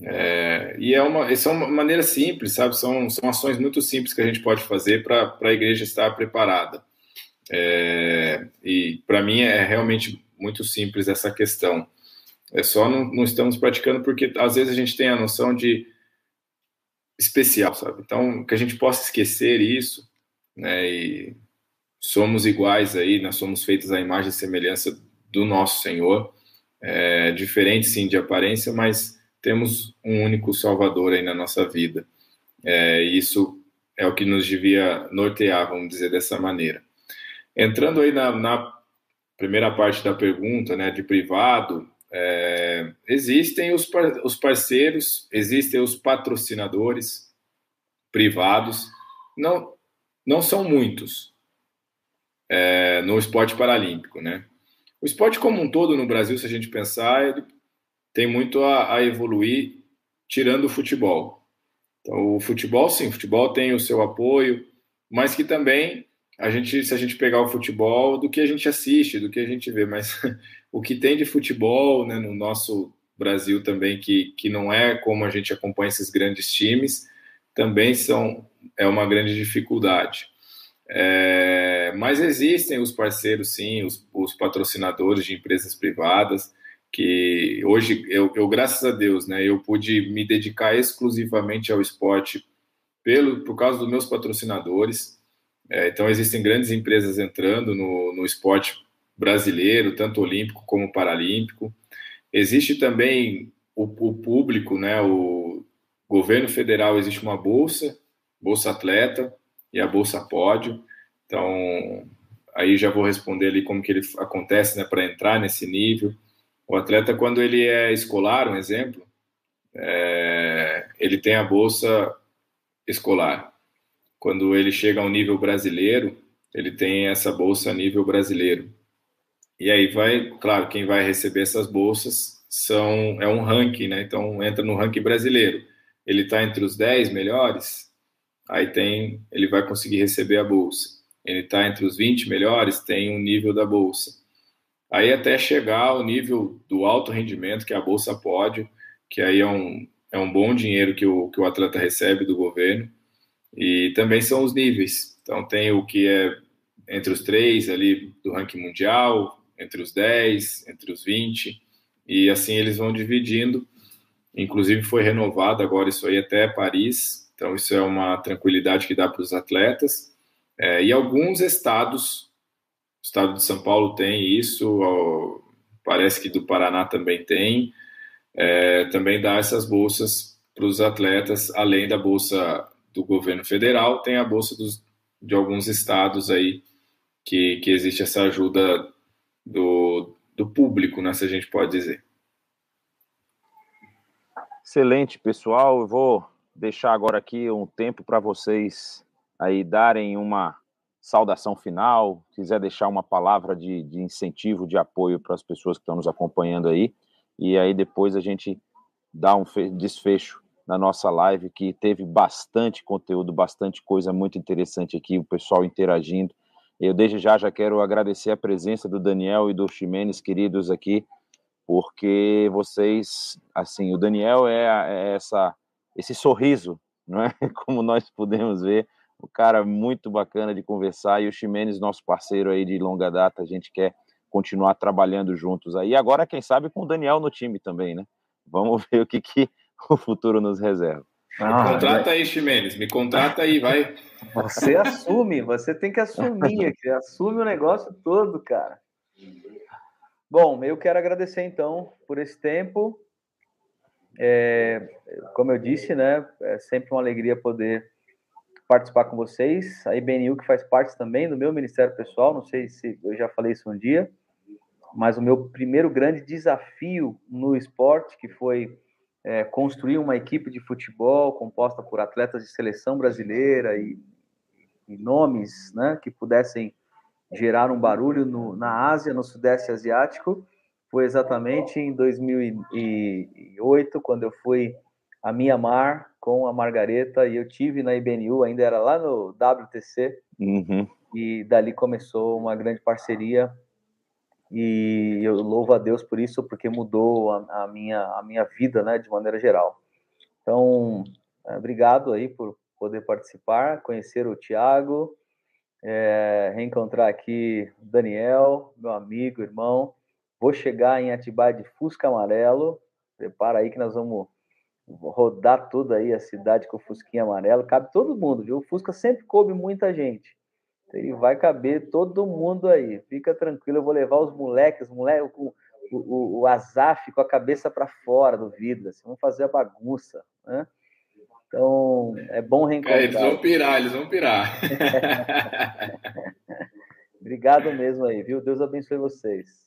É, e é uma, essa é uma maneira simples, sabe? São, são ações muito simples que a gente pode fazer para a igreja estar preparada. É, e para mim é realmente muito simples essa questão. É só não, não, estamos praticando porque às vezes a gente tem a noção de especial, sabe? Então que a gente possa esquecer isso, né? E somos iguais aí, nós somos feitos à imagem e semelhança do nosso Senhor, é, diferente sim de aparência, mas temos um único Salvador aí na nossa vida. É, isso é o que nos devia nortear, vamos dizer dessa maneira. Entrando aí na, na primeira parte da pergunta, né, de privado, é, existem os, os parceiros, existem os patrocinadores privados, não, não são muitos é, no esporte paralímpico, né? O esporte como um todo no Brasil, se a gente pensar, ele tem muito a, a evoluir tirando o futebol. Então, o futebol, sim, o futebol tem o seu apoio, mas que também a gente, se a gente pegar o futebol, do que a gente assiste, do que a gente vê, mas o que tem de futebol né, no nosso Brasil também, que, que não é como a gente acompanha esses grandes times, também são é uma grande dificuldade. É, mas existem os parceiros, sim, os, os, patrocinadores de empresas privadas, que hoje, eu, eu, graças a Deus, né, eu pude me dedicar exclusivamente ao esporte pelo, por causa dos meus patrocinadores. É, então, existem grandes empresas entrando no, no esporte brasileiro, tanto olímpico como paralímpico. Existe também o, o, público, né, o governo federal, existe uma bolsa, Bolsa Atleta e a Bolsa Pódio. Então, aí já vou responder ali como que ele acontece né, para entrar nesse nível. O atleta, quando ele é escolar, um exemplo, é, ele tem a bolsa escolar. Quando ele chega ao nível brasileiro, ele tem essa bolsa a nível brasileiro. E aí vai, claro, quem vai receber essas bolsas são é um ranking, né? Então entra no ranking brasileiro. Ele está entre os 10 melhores, aí tem, ele vai conseguir receber a bolsa. Ele está entre os 20 melhores, tem um nível da bolsa. Aí até chegar ao nível do alto rendimento, que a bolsa pódio, que aí é um, é um bom dinheiro que o, que o atleta recebe do governo. E também são os níveis. Então, tem o que é entre os três ali do ranking mundial, entre os 10, entre os 20, e assim eles vão dividindo. Inclusive, foi renovado agora isso aí até Paris, então isso é uma tranquilidade que dá para os atletas. É, e alguns estados, estado de São Paulo tem isso, parece que do Paraná também tem, é, também dá essas bolsas para os atletas, além da bolsa do governo federal, tem a bolsa dos, de alguns estados aí que, que existe essa ajuda do, do público, né, se a gente pode dizer. Excelente, pessoal. Eu vou deixar agora aqui um tempo para vocês aí darem uma saudação final, quiser deixar uma palavra de, de incentivo, de apoio para as pessoas que estão nos acompanhando aí, e aí depois a gente dá um desfecho na nossa live, que teve bastante conteúdo, bastante coisa muito interessante aqui, o pessoal interagindo. Eu desde já já quero agradecer a presença do Daniel e do Ximenes, queridos aqui, porque vocês, assim, o Daniel é, é essa esse sorriso, não é? Como nós podemos ver, o cara muito bacana de conversar e o Ximenes, nosso parceiro aí de longa data, a gente quer continuar trabalhando juntos aí. Agora, quem sabe, com o Daniel no time também, né? Vamos ver o que, que o futuro nos reserva. Ah, me contrata é. aí, Ximenes, me contrata aí, vai. Você assume, você tem que assumir aqui, assume o negócio todo, cara. Bom, eu quero agradecer então por esse tempo. É, como eu disse, né, é sempre uma alegria poder participar com vocês. A IBNU que faz parte também do meu Ministério Pessoal, não sei se eu já falei isso um dia, mas o meu primeiro grande desafio no esporte, que foi é, construir uma equipe de futebol composta por atletas de seleção brasileira e, e nomes né, que pudessem gerar um barulho no, na Ásia, no Sudeste Asiático, foi exatamente em 2008, quando eu fui a Mianmar com a Margareta e eu tive na IBNU, ainda era lá no WTC, uhum. e dali começou uma grande parceria e eu louvo a Deus por isso, porque mudou a, a minha, a minha vida, né, de maneira geral. Então, é, obrigado aí por poder participar, conhecer o Tiago, é, reencontrar aqui o Daniel, meu amigo, irmão. Vou chegar em Atibaia de Fusca Amarelo, prepara aí que nós vamos rodar toda aí a cidade com o Fusquinha Amarelo, cabe todo mundo, viu? O Fusca sempre coube muita gente. Ele vai caber todo mundo aí. Fica tranquilo, eu vou levar os moleques, moleque, o, o, o Azaf com a cabeça para fora do vidro. Assim, vamos fazer a bagunça. Né? Então, é bom reencontrar. É, eles vão pirar, eles vão pirar. Obrigado mesmo aí, viu? Deus abençoe vocês.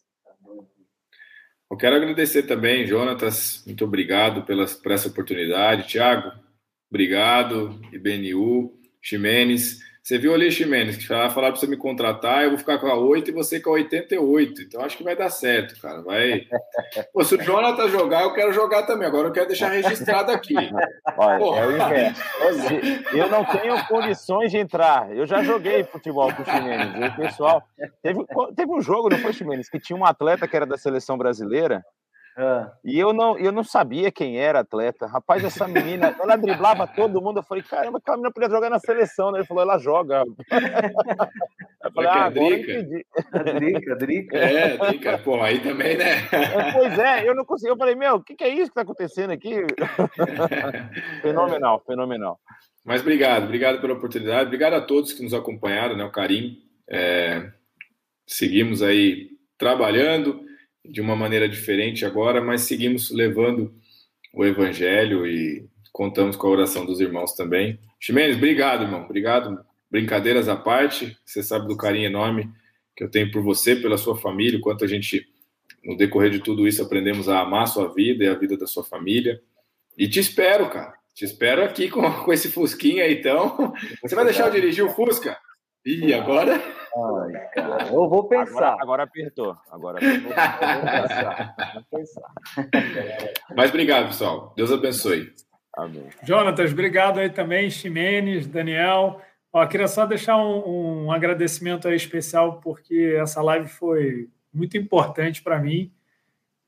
Eu quero agradecer também, Jonatas, muito obrigado pela, por essa oportunidade. Tiago, obrigado. IBNU, Ximenes. Você viu ali, Ximenes, que falaram para você me contratar, eu vou ficar com a 8 e você com a 88. Então acho que vai dar certo, cara. Vai. Pô, se o Jonathan jogar, eu quero jogar também. Agora eu quero deixar registrado aqui. Olha, é o. Eu não tenho condições de entrar. Eu já joguei futebol com o Ximenes. O pessoal. Teve, teve um jogo, não foi, Ximenes, que tinha um atleta que era da seleção brasileira ah. E eu não, eu não sabia quem era atleta. Rapaz, essa menina, ela driblava todo mundo. Eu falei, caramba, aquela menina podia jogar na seleção, né? Ele falou, ela joga. Eu falei, ah, agora eu entendi. Drica, Drica. É, Drica, pô, aí também, né? É, pois é, eu não consegui. Eu falei, meu, o que, que é isso que tá acontecendo aqui? fenomenal, fenomenal. Mas obrigado, obrigado pela oportunidade. Obrigado a todos que nos acompanharam, né? O carinho. É, seguimos aí trabalhando de uma maneira diferente agora, mas seguimos levando o evangelho e contamos com a oração dos irmãos também. Ximenes, obrigado, irmão. Obrigado. Brincadeiras à parte, você sabe do carinho enorme que eu tenho por você, pela sua família, o quanto a gente, no decorrer de tudo isso, aprendemos a amar a sua vida e a vida da sua família. E te espero, cara. Te espero aqui com, com esse Fusquinha então. Você vai deixar eu dirigir o Fusca? Ih, agora? Ai, cara, eu vou pensar. Agora, agora apertou. Agora apertou. vou pensar. Vou pensar. Mas obrigado, pessoal. Deus abençoe. Amém. Jonatas, obrigado aí também, Ximenes, Daniel. Ó, queria só deixar um, um agradecimento aí especial, porque essa live foi muito importante para mim.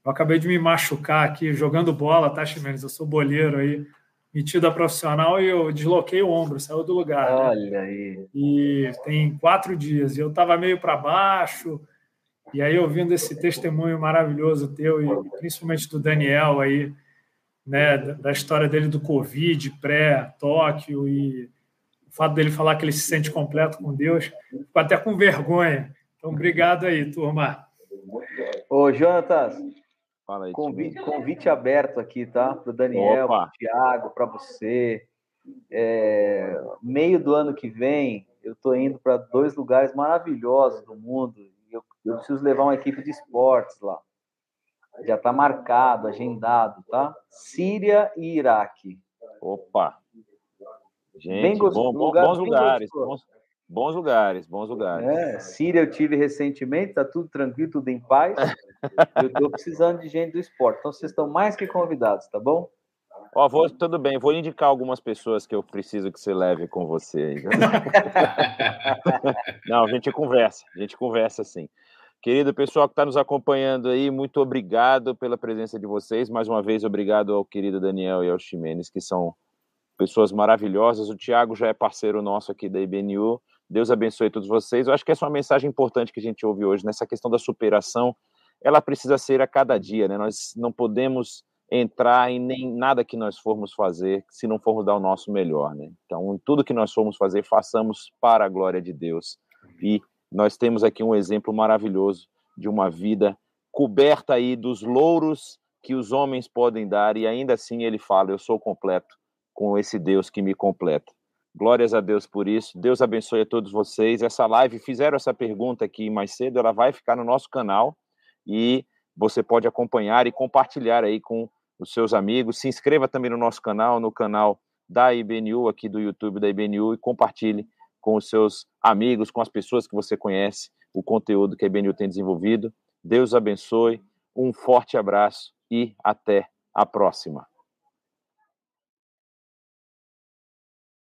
Eu acabei de me machucar aqui jogando bola, tá, Ximenes? Eu sou boleiro aí metida profissional e eu desloquei o ombro, saiu do lugar. Né? Olha né? aí. E tem quatro dias. E eu estava meio para baixo. E aí, ouvindo esse testemunho maravilhoso teu, e principalmente do Daniel aí, né, da história dele do Covid, pré-Tóquio, e o fato dele falar que ele se sente completo com Deus, fico até com vergonha. Então, obrigado aí, turma. Ô, Jonatas, Fala aí, convite, convite aberto aqui, tá? Para o Daniel, para o Thiago, para você. É, meio do ano que vem, eu estou indo para dois lugares maravilhosos do mundo. Eu, eu preciso levar uma equipe de esportes lá. Já está marcado, agendado, tá? Síria e Iraque. Opa! Gente, bem bom, lugar, bons lugares. Bons, bons, lugares, bons lugares. É, Síria eu tive recentemente, tá tudo tranquilo, tudo em paz. Eu estou precisando de gente do esporte. Então, vocês estão mais que convidados, tá bom? Ó, vou, tudo bem, vou indicar algumas pessoas que eu preciso que você leve com você. Não, a gente conversa, a gente conversa sim. Querido pessoal que está nos acompanhando aí, muito obrigado pela presença de vocês. Mais uma vez, obrigado ao querido Daniel e ao Ximenes, que são pessoas maravilhosas. O Tiago já é parceiro nosso aqui da IBNU. Deus abençoe todos vocês. Eu acho que essa é uma mensagem importante que a gente ouve hoje, nessa questão da superação ela precisa ser a cada dia, né? Nós não podemos entrar em nem nada que nós formos fazer se não formos dar o nosso melhor, né? Então, tudo que nós formos fazer, façamos para a glória de Deus. E nós temos aqui um exemplo maravilhoso de uma vida coberta aí dos louros que os homens podem dar e ainda assim ele fala: "Eu sou completo com esse Deus que me completa". Glórias a Deus por isso. Deus abençoe a todos vocês. Essa live fizeram essa pergunta aqui mais cedo, ela vai ficar no nosso canal e você pode acompanhar e compartilhar aí com os seus amigos. Se inscreva também no nosso canal, no canal da IBNU, aqui do YouTube da IBNU, e compartilhe com os seus amigos, com as pessoas que você conhece, o conteúdo que a IBNU tem desenvolvido. Deus abençoe, um forte abraço e até a próxima.